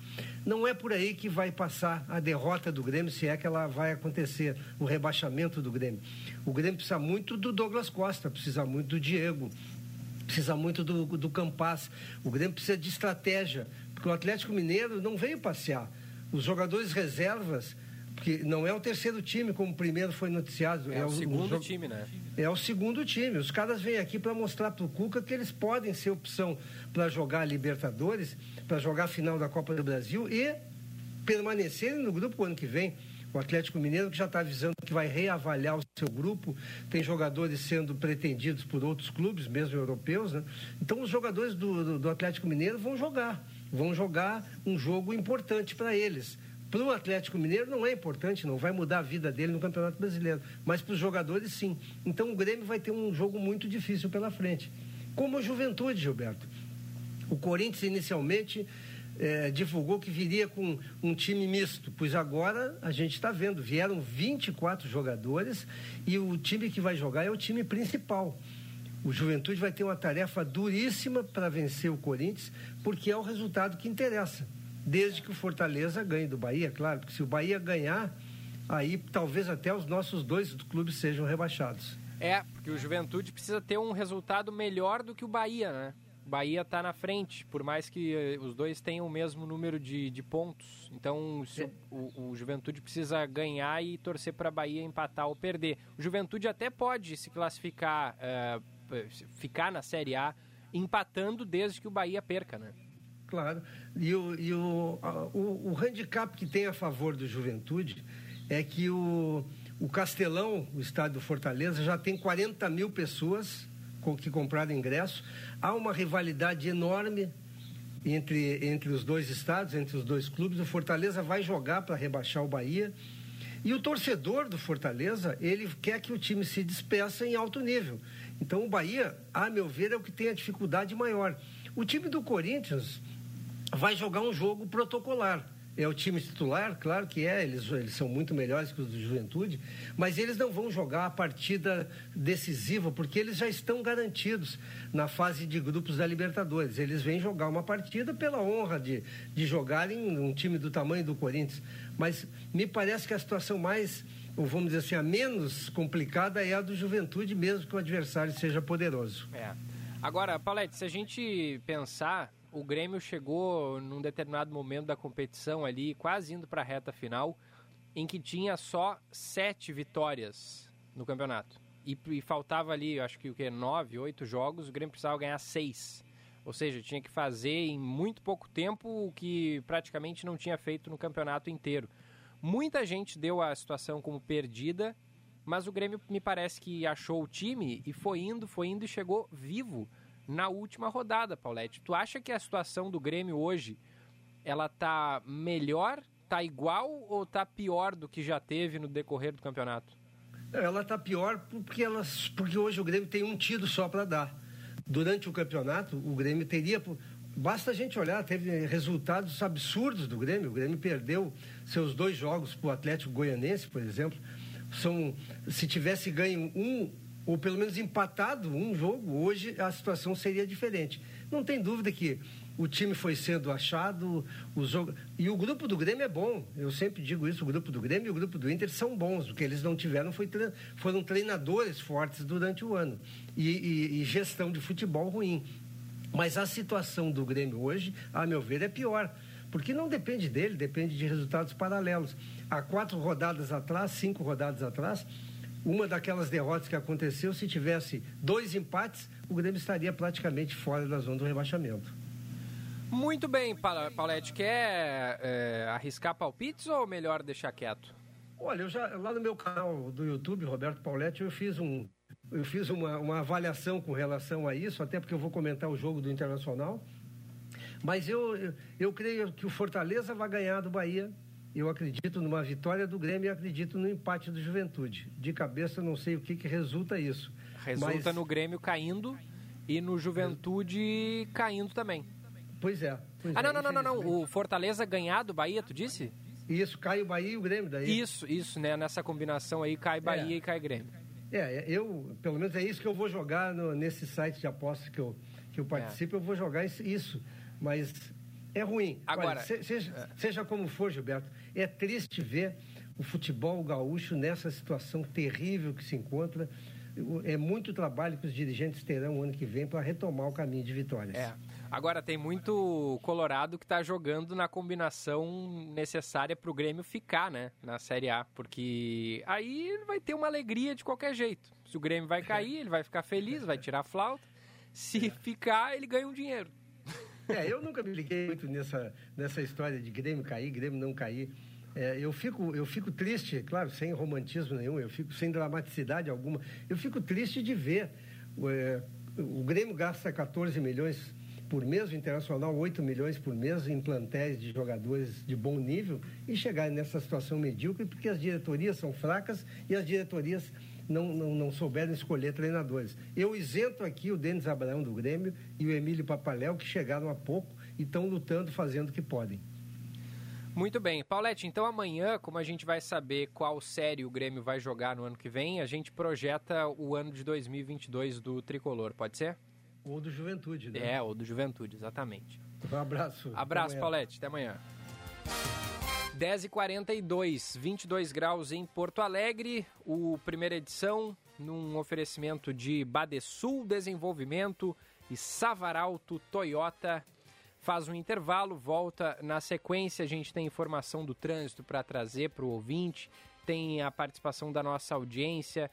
Não é por aí que vai passar a derrota do Grêmio, se é que ela vai acontecer, o rebaixamento do Grêmio. O Grêmio precisa muito do Douglas Costa, precisa muito do Diego, precisa muito do, do Campas. O Grêmio precisa de estratégia, porque o Atlético Mineiro não veio passear. Os jogadores reservas, porque não é o terceiro time, como o primeiro foi noticiado. É, é o, segundo o, time, né? É o segundo time. Os caras vêm aqui para mostrar para o Cuca que eles podem ser opção para jogar Libertadores, para jogar a final da Copa do Brasil e permanecerem no grupo o ano que vem. O Atlético Mineiro que já está avisando que vai reavaliar o seu grupo, tem jogadores sendo pretendidos por outros clubes, mesmo europeus, né? Então os jogadores do, do, Atlético Mineiro vão jogar, vão jogar um jogo importante para eles. Para o Atlético Mineiro não é importante, não vai mudar a vida dele no Campeonato Brasileiro, mas para os jogadores sim. Então o Grêmio vai ter um jogo muito difícil pela frente. Como a Juventude, Gilberto. O Corinthians inicialmente é, divulgou que viria com um time misto, pois agora a gente está vendo, vieram 24 jogadores e o time que vai jogar é o time principal. O Juventude vai ter uma tarefa duríssima para vencer o Corinthians, porque é o resultado que interessa. Desde que o Fortaleza ganhe do Bahia, claro, porque se o Bahia ganhar, aí talvez até os nossos dois clubes sejam rebaixados. É, porque o Juventude precisa ter um resultado melhor do que o Bahia, né? Bahia está na frente, por mais que eh, os dois tenham o mesmo número de, de pontos. Então, o, o, Juventude precisa ganhar e torcer para a Bahia empatar ou perder. O Juventude até pode se classificar, uh, ficar na Série A empatando desde que o Bahia perca, né? Claro. E o, e o, o, o handicap que tem a favor do Juventude é que o, o Castelão, o estádio do Fortaleza, já tem 40 mil pessoas que compraram ingresso. Há uma rivalidade enorme entre, entre os dois estados, entre os dois clubes. O Fortaleza vai jogar para rebaixar o Bahia. E o torcedor do Fortaleza, ele quer que o time se despeça em alto nível. Então o Bahia, a meu ver, é o que tem a dificuldade maior. O time do Corinthians vai jogar um jogo protocolar. É o time titular, claro que é, eles, eles são muito melhores que os do Juventude, mas eles não vão jogar a partida decisiva, porque eles já estão garantidos na fase de grupos da Libertadores. Eles vêm jogar uma partida pela honra de, de jogarem um time do tamanho do Corinthians. Mas me parece que a situação mais, ou vamos dizer assim, a menos complicada é a do Juventude, mesmo que o adversário seja poderoso. É. Agora, Paulette, se a gente pensar o Grêmio chegou num determinado momento da competição ali, quase indo para a reta final, em que tinha só sete vitórias no campeonato. E, e faltava ali, acho que o que, nove, oito jogos, o Grêmio precisava ganhar seis. Ou seja, tinha que fazer em muito pouco tempo o que praticamente não tinha feito no campeonato inteiro. Muita gente deu a situação como perdida, mas o Grêmio me parece que achou o time e foi indo, foi indo e chegou vivo na última rodada, Paulette. Tu acha que a situação do Grêmio hoje ela tá melhor, tá igual ou tá pior do que já teve no decorrer do campeonato? Ela tá pior porque, porque hoje o Grêmio tem um tiro só para dar. Durante o campeonato, o Grêmio teria. Basta a gente olhar, teve resultados absurdos do Grêmio. O Grêmio perdeu seus dois jogos para o Atlético Goianense, por exemplo. São, se tivesse ganho um ou pelo menos empatado um jogo, hoje a situação seria diferente. Não tem dúvida que o time foi sendo achado, o jogo... e o grupo do Grêmio é bom. Eu sempre digo isso, o grupo do Grêmio e o grupo do Inter são bons. O que eles não tiveram foi tre... foram treinadores fortes durante o ano e, e, e gestão de futebol ruim. Mas a situação do Grêmio hoje, a meu ver, é pior porque não depende dele, depende de resultados paralelos. Há quatro rodadas atrás, cinco rodadas atrás, uma daquelas derrotas que aconteceu, se tivesse dois empates, o Grêmio estaria praticamente fora da zona do rebaixamento. Muito bem, Paulette. Quer é, arriscar palpites ou melhor deixar quieto? Olha, eu já, lá no meu canal do YouTube, Roberto Pauletti, eu fiz, um, eu fiz uma, uma avaliação com relação a isso, até porque eu vou comentar o jogo do Internacional. Mas eu, eu, eu creio que o Fortaleza vai ganhar do Bahia eu acredito numa vitória do Grêmio e acredito no empate do Juventude. De cabeça, não sei o que, que resulta isso. Resulta mas... no Grêmio caindo e no Juventude caindo também. Pois é. Pois ah, não, é, não, não, não, não. O Fortaleza ganhar do Bahia, tu disse? Isso, cai o Bahia e o Grêmio daí. Isso, isso, né? Nessa combinação aí, cai Bahia é. e cai Grêmio. É, eu, pelo menos é isso que eu vou jogar no, nesse site de apostas que eu, que eu participo, é. eu vou jogar isso. Mas é ruim. Agora, Olha, seja, é. seja como for, Gilberto, é triste ver o futebol gaúcho nessa situação terrível que se encontra. É muito trabalho que os dirigentes terão o ano que vem para retomar o caminho de vitórias. É. Agora, tem muito Colorado que está jogando na combinação necessária para o Grêmio ficar né, na Série A, porque aí vai ter uma alegria de qualquer jeito. Se o Grêmio vai cair, ele vai ficar feliz, vai tirar a flauta. Se ficar, ele ganha um dinheiro. É, eu nunca me liguei muito nessa, nessa história de Grêmio cair, Grêmio não cair. É, eu, fico, eu fico triste, claro, sem romantismo nenhum, eu fico sem dramaticidade alguma. Eu fico triste de ver. É, o Grêmio gasta 14 milhões por mês, o Internacional 8 milhões por mês em plantéis de jogadores de bom nível e chegar nessa situação medíocre porque as diretorias são fracas e as diretorias não, não, não souberam escolher treinadores. Eu isento aqui o Denis Abraão do Grêmio e o Emílio Papaléu, que chegaram há pouco e estão lutando, fazendo o que podem. Muito bem. Paulette, então amanhã, como a gente vai saber qual série o Grêmio vai jogar no ano que vem, a gente projeta o ano de 2022 do Tricolor, pode ser? Ou do Juventude, né? É, ou do Juventude, exatamente. Um abraço. Abraço, até Paulette. Até amanhã. 10h42, 22 graus em Porto Alegre. O primeira edição num oferecimento de Badesul Desenvolvimento e Savaralto Toyota. Faz um intervalo, volta na sequência. A gente tem informação do trânsito para trazer para o ouvinte, tem a participação da nossa audiência,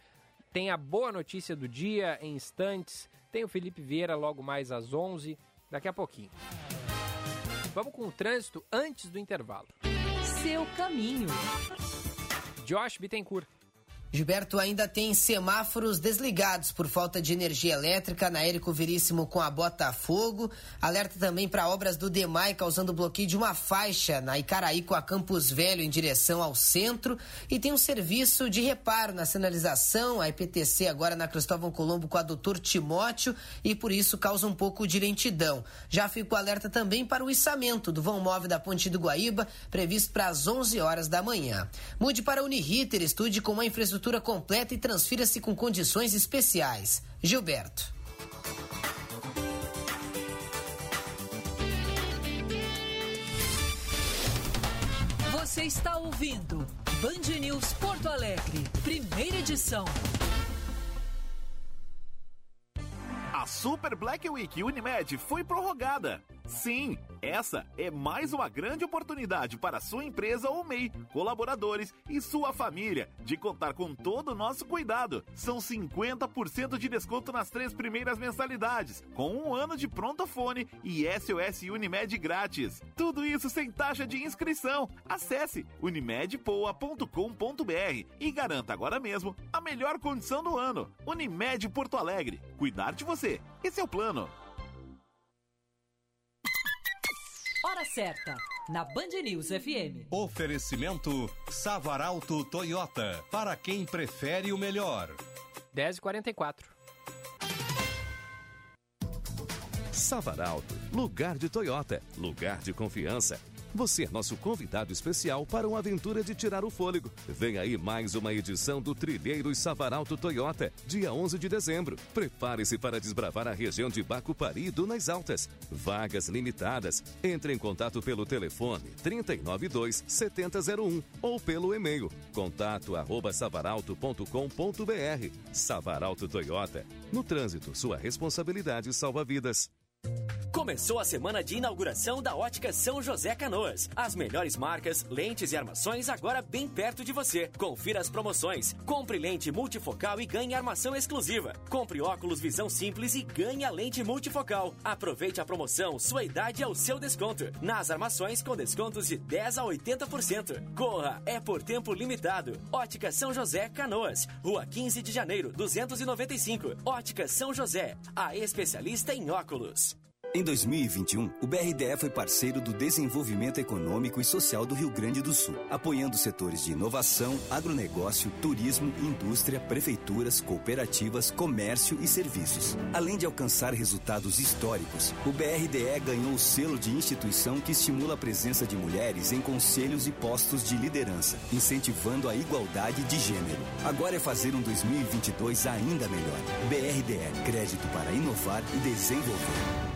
tem a boa notícia do dia em instantes, tem o Felipe Vieira logo mais às 11, daqui a pouquinho. Vamos com o trânsito antes do intervalo. Seu caminho. Josh Bittencourt. Gilberto ainda tem semáforos desligados por falta de energia elétrica na Érico Veríssimo com a Botafogo. Alerta também para obras do DEMAI causando bloqueio de uma faixa na Icaraí com a Campus Velho em direção ao centro. E tem um serviço de reparo na sinalização, a IPTC agora na Cristóvão Colombo com a Doutor Timóteo e por isso causa um pouco de lentidão. Já fica o alerta também para o içamento do vão móvel da Ponte do Guaíba, previsto para as 11 horas da manhã. Mude para a Uniriter, estude com uma infraestrutura completa e transfira-se com condições especiais. Gilberto. Você está ouvindo Band News Porto Alegre, primeira edição. A Super Black Week Unimed foi prorrogada. Sim, essa é mais uma grande oportunidade para sua empresa ou MEI, colaboradores e sua família de contar com todo o nosso cuidado. São 50% de desconto nas três primeiras mensalidades, com um ano de prontofone e SOS Unimed grátis. Tudo isso sem taxa de inscrição. Acesse unimedpoa.com.br e garanta agora mesmo a melhor condição do ano. Unimed Porto Alegre. Cuidar de você. Esse é o plano. Hora certa, na Band News FM. Oferecimento Savaralto Toyota, para quem prefere o melhor. 10h44. Savaralto, lugar de Toyota, lugar de confiança. Você é nosso convidado especial para uma aventura de tirar o fôlego. Vem aí mais uma edição do Trilheiros Savaralto Toyota, dia 11 de dezembro. Prepare-se para desbravar a região de Bacupari e Dunas Altas. Vagas limitadas. Entre em contato pelo telefone 392 7001 ou pelo e-mail contato arroba savaralto.com.br. Savaralto Toyota. No trânsito, sua responsabilidade salva vidas. Começou a semana de inauguração da Ótica São José Canoas. As melhores marcas, lentes e armações agora bem perto de você. Confira as promoções. Compre lente multifocal e ganhe armação exclusiva. Compre óculos visão simples e ganhe a lente multifocal. Aproveite a promoção, sua idade é o seu desconto. Nas armações com descontos de 10 a 80%. Corra, é por tempo limitado. Ótica São José Canoas. Rua 15 de janeiro, 295. Ótica São José, a especialista em óculos. Em 2021, o BRDE foi parceiro do desenvolvimento econômico e social do Rio Grande do Sul, apoiando setores de inovação, agronegócio, turismo, indústria, prefeituras, cooperativas, comércio e serviços. Além de alcançar resultados históricos, o BRDE ganhou o selo de instituição que estimula a presença de mulheres em conselhos e postos de liderança, incentivando a igualdade de gênero. Agora é fazer um 2022 ainda melhor. BRDE, crédito para inovar e desenvolver.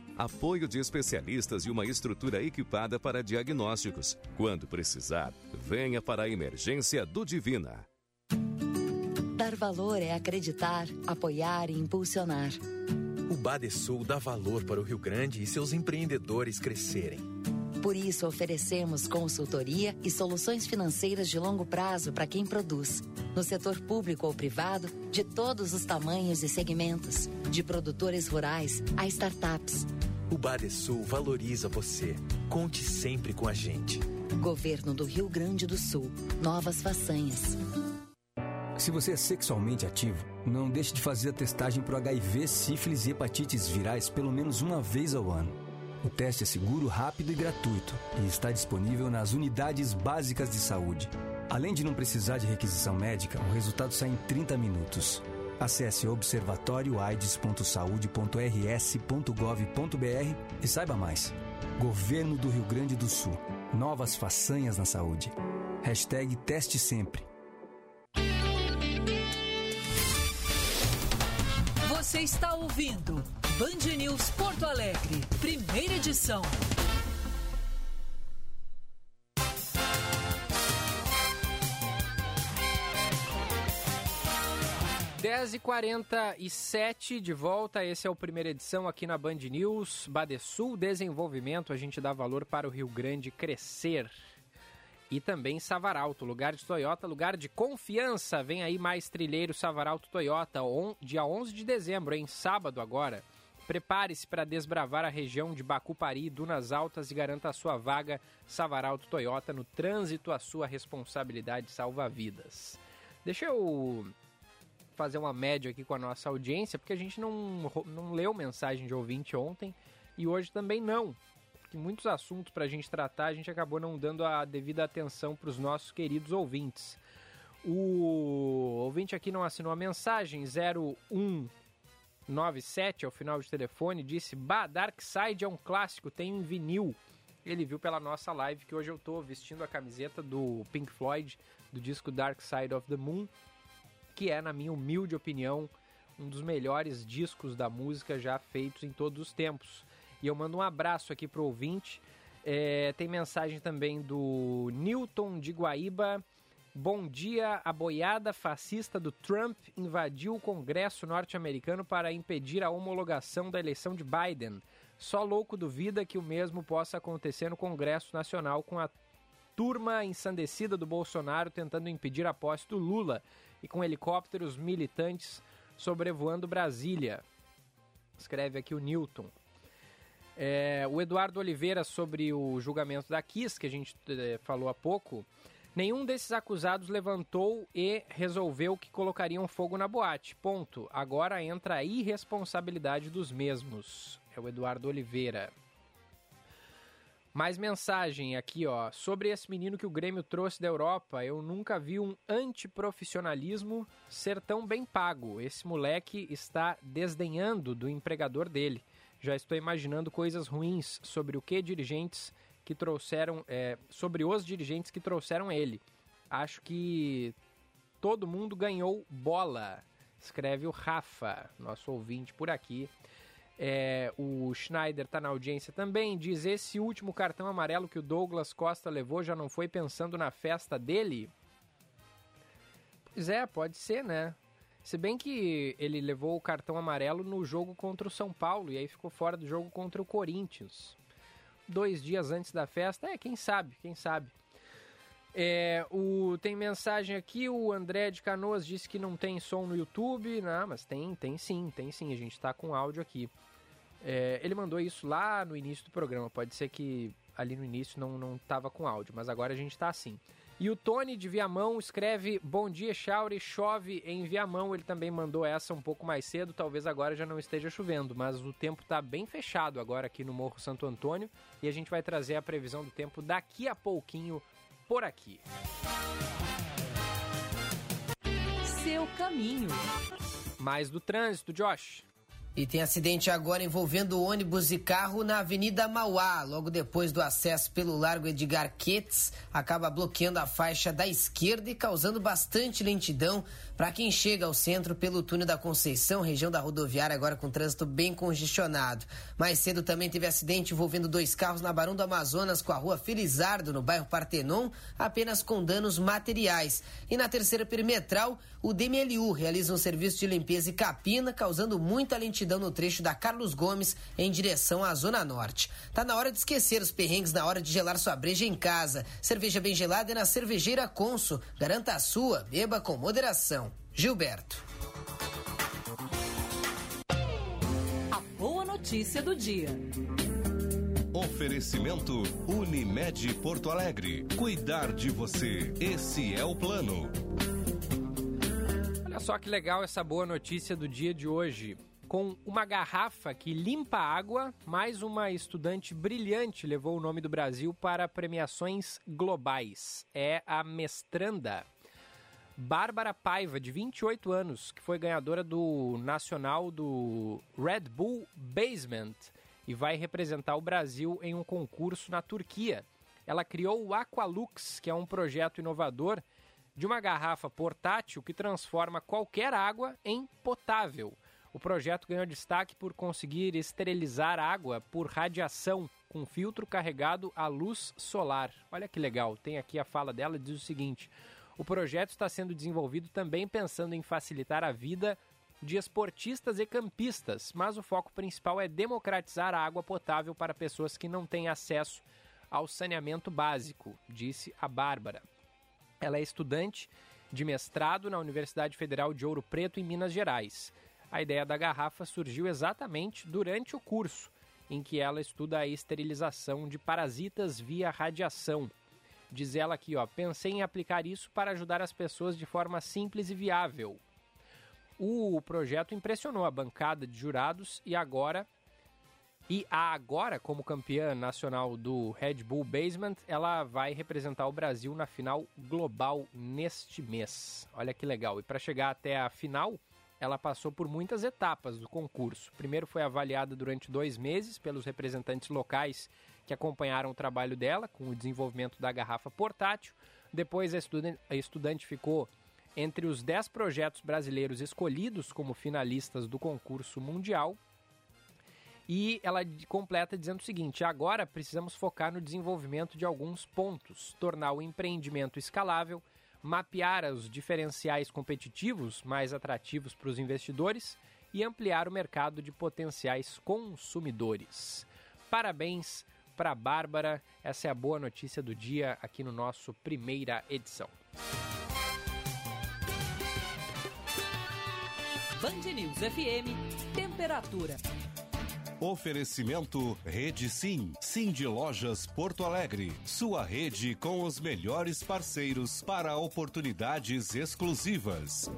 apoio de especialistas e uma estrutura equipada para diagnósticos. Quando precisar, venha para a emergência do Divina. Dar valor é acreditar, apoiar e impulsionar. O Badesul dá valor para o Rio Grande e seus empreendedores crescerem. Por isso, oferecemos consultoria e soluções financeiras de longo prazo para quem produz, no setor público ou privado, de todos os tamanhos e segmentos, de produtores rurais a startups. O Badesul valoriza você. Conte sempre com a gente. Governo do Rio Grande do Sul. Novas façanhas. Se você é sexualmente ativo, não deixe de fazer a testagem para HIV, sífilis e hepatites virais pelo menos uma vez ao ano. O teste é seguro, rápido e gratuito e está disponível nas unidades básicas de saúde. Além de não precisar de requisição médica, o resultado sai em 30 minutos. Acesse observatórioaides.saude.rs.gov.br e saiba mais. Governo do Rio Grande do Sul. Novas façanhas na saúde. Hashtag teste sempre. Você está ouvindo Band News Porto Alegre, primeira edição. Dez e quarenta e sete de volta, esse é o primeira edição aqui na Band News, Badesul Desenvolvimento, a gente dá valor para o Rio Grande crescer. E também Savaralto, lugar de Toyota, lugar de confiança. Vem aí mais trilheiro Savaralto Toyota, on, dia 11 de dezembro, em sábado agora. Prepare-se para desbravar a região de Bacupari, Dunas Altas e garanta a sua vaga Savaralto Toyota no trânsito. A sua responsabilidade salva vidas. Deixa eu fazer uma média aqui com a nossa audiência, porque a gente não, não leu mensagem de ouvinte ontem e hoje também não que muitos assuntos para a gente tratar a gente acabou não dando a devida atenção para os nossos queridos ouvintes. O ouvinte aqui não assinou a mensagem 0197 ao final de telefone disse: Bah, Dark Side é um clássico, tem em vinil. Ele viu pela nossa live que hoje eu estou vestindo a camiseta do Pink Floyd do disco Dark Side of the Moon, que é, na minha humilde opinião, um dos melhores discos da música já feitos em todos os tempos. E eu mando um abraço aqui pro ouvinte. É, tem mensagem também do Newton de Guaíba. Bom dia, a boiada fascista do Trump invadiu o Congresso norte-americano para impedir a homologação da eleição de Biden. Só louco duvida que o mesmo possa acontecer no Congresso Nacional com a turma ensandecida do Bolsonaro tentando impedir a posse do Lula e com helicópteros militantes sobrevoando Brasília. Escreve aqui o Newton. É, o Eduardo Oliveira, sobre o julgamento da Kiss, que a gente é, falou há pouco, nenhum desses acusados levantou e resolveu que colocariam fogo na boate. Ponto. Agora entra a irresponsabilidade dos mesmos. É o Eduardo Oliveira. Mais mensagem aqui, ó. Sobre esse menino que o Grêmio trouxe da Europa, eu nunca vi um antiprofissionalismo ser tão bem pago. Esse moleque está desdenhando do empregador dele. Já estou imaginando coisas ruins sobre o que dirigentes que trouxeram, é, sobre os dirigentes que trouxeram ele. Acho que todo mundo ganhou bola, escreve o Rafa, nosso ouvinte por aqui. É, o Schneider está na audiência também. Diz: esse último cartão amarelo que o Douglas Costa levou já não foi pensando na festa dele? Pois é, pode ser, né? Se bem que ele levou o cartão amarelo no jogo contra o São Paulo e aí ficou fora do jogo contra o Corinthians. Dois dias antes da festa, é, quem sabe, quem sabe. É, o, tem mensagem aqui, o André de Canoas disse que não tem som no YouTube. Não, mas tem, tem sim, tem sim, a gente está com áudio aqui. É, ele mandou isso lá no início do programa, pode ser que ali no início não, não tava com áudio, mas agora a gente está assim. E o Tony de Viamão escreve: Bom dia, Chauri, chove em Viamão. Ele também mandou essa um pouco mais cedo, talvez agora já não esteja chovendo, mas o tempo está bem fechado agora aqui no Morro Santo Antônio e a gente vai trazer a previsão do tempo daqui a pouquinho por aqui. Seu caminho. Mais do trânsito, Josh. E tem acidente agora envolvendo ônibus e carro na Avenida Mauá. Logo depois do acesso pelo Largo Edgar Quetes, acaba bloqueando a faixa da esquerda e causando bastante lentidão para quem chega ao centro pelo túnel da Conceição, região da rodoviária, agora com trânsito bem congestionado. Mais cedo também teve acidente envolvendo dois carros na Barão do Amazonas com a rua Felizardo, no bairro Partenon, apenas com danos materiais. E na terceira perimetral, o DMLU realiza um serviço de limpeza e capina, causando muita lentidão lentidão no trecho da Carlos Gomes em direção à Zona Norte. Tá na hora de esquecer os perrengues na hora de gelar sua breja em casa. Cerveja bem gelada é na Cervejeira Consul. Garanta a sua, beba com moderação. Gilberto. A boa notícia do dia. Oferecimento Unimed Porto Alegre. Cuidar de você. Esse é o plano. Olha só que legal essa boa notícia do dia de hoje. Com uma garrafa que limpa água, mais uma estudante brilhante levou o nome do Brasil para premiações globais. É a mestranda Bárbara Paiva, de 28 anos, que foi ganhadora do nacional do Red Bull Basement e vai representar o Brasil em um concurso na Turquia. Ela criou o Aqualux, que é um projeto inovador de uma garrafa portátil que transforma qualquer água em potável. O projeto ganhou destaque por conseguir esterilizar água por radiação com filtro carregado à luz solar. Olha que legal, tem aqui a fala dela, diz o seguinte: o projeto está sendo desenvolvido também pensando em facilitar a vida de esportistas e campistas, mas o foco principal é democratizar a água potável para pessoas que não têm acesso ao saneamento básico, disse a Bárbara. Ela é estudante de mestrado na Universidade Federal de Ouro Preto, em Minas Gerais. A ideia da garrafa surgiu exatamente durante o curso, em que ela estuda a esterilização de parasitas via radiação. Diz ela aqui, ó, pensei em aplicar isso para ajudar as pessoas de forma simples e viável. O projeto impressionou a bancada de jurados e agora e a agora como campeã nacional do Red Bull Basement, ela vai representar o Brasil na final global neste mês. Olha que legal. E para chegar até a final, ela passou por muitas etapas do concurso. Primeiro foi avaliada durante dois meses pelos representantes locais que acompanharam o trabalho dela com o desenvolvimento da garrafa portátil. Depois a estudante, ficou entre os 10 projetos brasileiros escolhidos como finalistas do concurso mundial. E ela completa dizendo o seguinte: agora precisamos focar no desenvolvimento de alguns pontos, tornar o empreendimento escalável, mapear os diferenciais competitivos mais atrativos para os investidores e ampliar o mercado de potenciais consumidores. Parabéns para Bárbara, essa é a boa notícia do dia aqui no nosso primeira edição. Band News FM, temperatura. Oferecimento Rede Sim, Sim de Lojas Porto Alegre. Sua rede com os melhores parceiros para oportunidades exclusivas.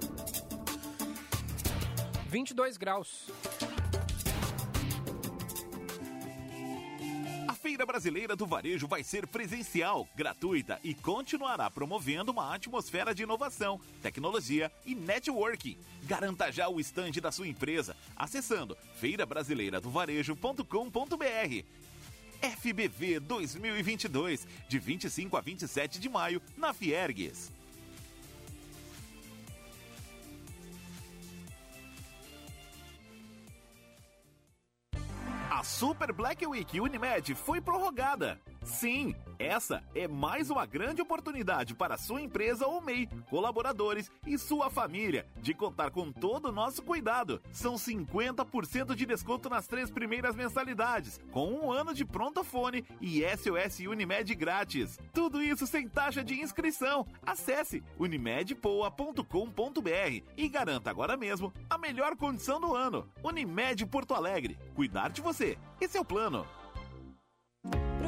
22 graus. Feira Brasileira do Varejo vai ser presencial, gratuita e continuará promovendo uma atmosfera de inovação, tecnologia e networking. Garanta já o estande da sua empresa acessando feirabrasileiradovarejo.com.br. FBV 2022, de 25 a 27 de maio, na Fiergues. Super Black Week Unimed foi prorrogada. Sim, essa é mais uma grande oportunidade para sua empresa ou MEI, colaboradores e sua família de contar com todo o nosso cuidado. São 50% de desconto nas três primeiras mensalidades, com um ano de prontofone e SOS Unimed grátis. Tudo isso sem taxa de inscrição. Acesse unimedpoa.com.br e garanta agora mesmo a melhor condição do ano. Unimed Porto Alegre. Cuidar de você. Esse é o plano.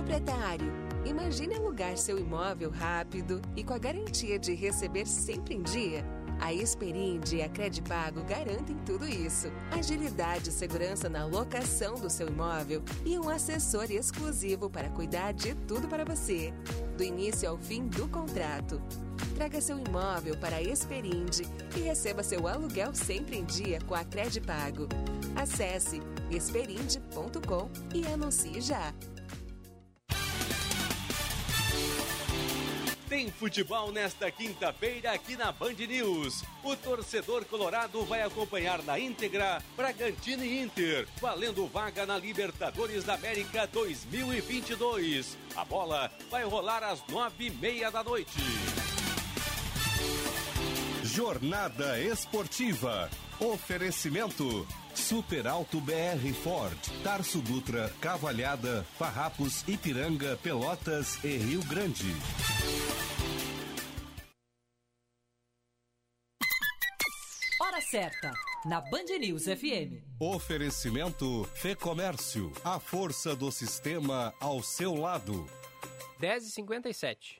Proprietário, imagine alugar seu imóvel rápido e com a garantia de receber sempre em dia. A Esperinde e a Credipago garantem tudo isso. Agilidade e segurança na locação do seu imóvel e um assessor exclusivo para cuidar de tudo para você, do início ao fim do contrato. Traga seu imóvel para a Esperinde e receba seu aluguel sempre em dia com a Credipago. Acesse esperinde.com e anuncie já. Tem futebol nesta quinta-feira aqui na Band News. O torcedor colorado vai acompanhar na íntegra Bragantino e Inter, valendo vaga na Libertadores da América 2022. A bola vai rolar às nove e meia da noite. Jornada Esportiva. Oferecimento Super Alto BR Ford, Tarso Dutra, Cavalhada, Farrapos, Ipiranga, Pelotas e Rio Grande. Certa, na Band News FM. Oferecimento Fê Comércio, a força do sistema ao seu lado. 10h57.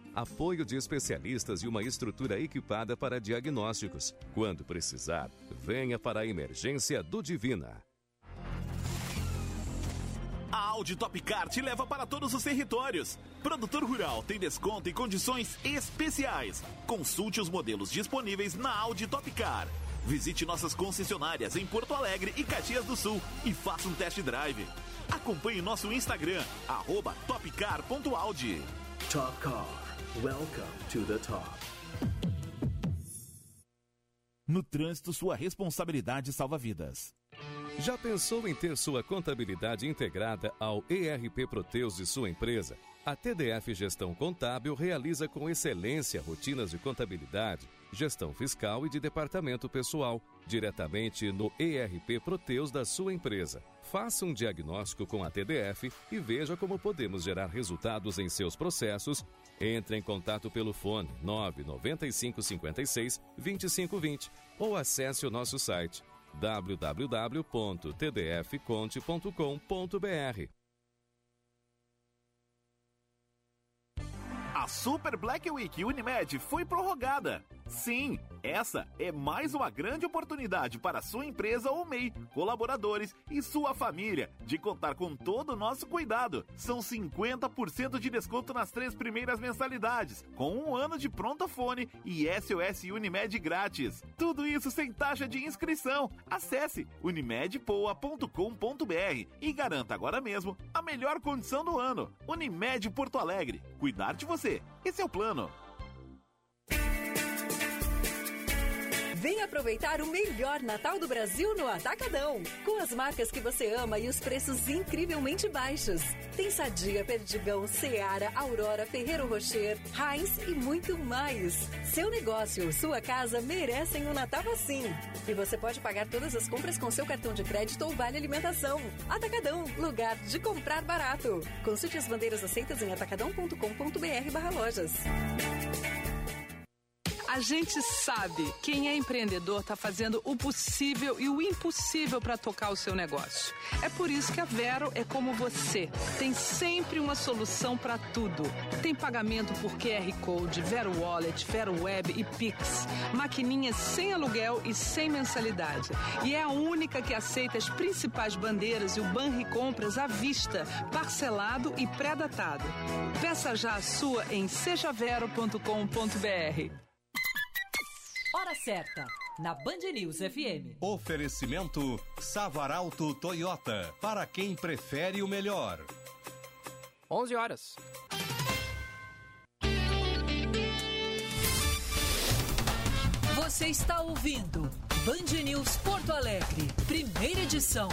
apoio de especialistas e uma estrutura equipada para diagnósticos. Quando precisar, venha para a emergência do Divina. A Audi Topcar te leva para todos os territórios. Produtor rural tem desconto e condições especiais. Consulte os modelos disponíveis na Audi Topcar. Visite nossas concessionárias em Porto Alegre e Caxias do Sul e faça um test drive. Acompanhe nosso Instagram, arroba topcar.audi. Top Car. Welcome to the top. No trânsito, sua responsabilidade salva vidas. Já pensou em ter sua contabilidade integrada ao ERP Proteus de sua empresa? A TDF Gestão Contábil realiza com excelência rotinas de contabilidade, gestão fiscal e de departamento pessoal, diretamente no ERP Proteus da sua empresa. Faça um diagnóstico com a TDF e veja como podemos gerar resultados em seus processos. Entre em contato pelo fone 995 56 2520 ou acesse o nosso site www.tdfconte.com.br. A Super Black Week Unimed foi prorrogada. Sim, essa é mais uma grande oportunidade para sua empresa ou MEI, colaboradores e sua família de contar com todo o nosso cuidado. São 50% de desconto nas três primeiras mensalidades, com um ano de pronto fone e SOS Unimed grátis. Tudo isso sem taxa de inscrição. Acesse unimedpoa.com.br e garanta agora mesmo a melhor condição do ano. Unimed Porto Alegre. Cuidar de você. Esse é o plano. Vem aproveitar o melhor Natal do Brasil no Atacadão. Com as marcas que você ama e os preços incrivelmente baixos. Tem Sadia, Perdigão, Seara, Aurora, Ferreiro Rocher, Heinz e muito mais. Seu negócio, sua casa merecem um Natal assim. E você pode pagar todas as compras com seu cartão de crédito ou vale alimentação. Atacadão, lugar de comprar barato. Consulte as bandeiras aceitas em atacadão.com.br barra lojas. A gente sabe, quem é empreendedor está fazendo o possível e o impossível para tocar o seu negócio. É por isso que a Vero é como você. Tem sempre uma solução para tudo. Tem pagamento por QR Code, Vero Wallet, Vero Web e Pix. Maquininhas sem aluguel e sem mensalidade. E é a única que aceita as principais bandeiras e o Banri Compras à vista, parcelado e pré-datado. Peça já a sua em sejavero.com.br. Hora certa, na Band News FM. Oferecimento Savaralto Toyota, para quem prefere o melhor. 11 horas. Você está ouvindo Band News Porto Alegre, primeira edição.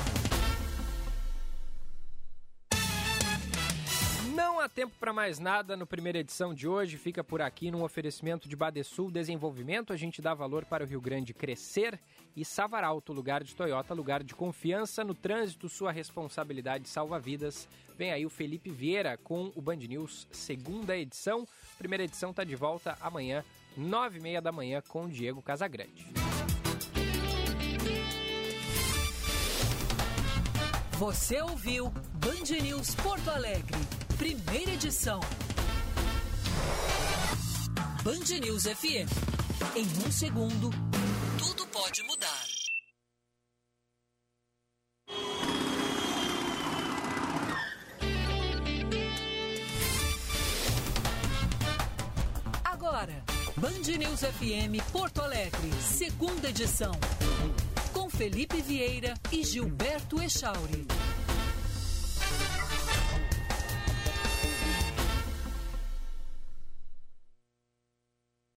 Não há tempo para mais nada no primeira edição de hoje. Fica por aqui num oferecimento de Badesul Desenvolvimento. A gente dá valor para o Rio Grande crescer e Savaralto, lugar de Toyota, lugar de confiança no trânsito. Sua responsabilidade salva vidas. Vem aí o Felipe Vieira com o Band News, segunda edição. Primeira edição está de volta amanhã, nove e meia da manhã, com o Diego Casagrande. Você ouviu Band News Porto Alegre, primeira edição. Band News FM. Em um segundo, tudo pode mudar. Agora, Band News FM Porto Alegre, segunda edição. Confira Felipe Vieira e Gilberto Echauri.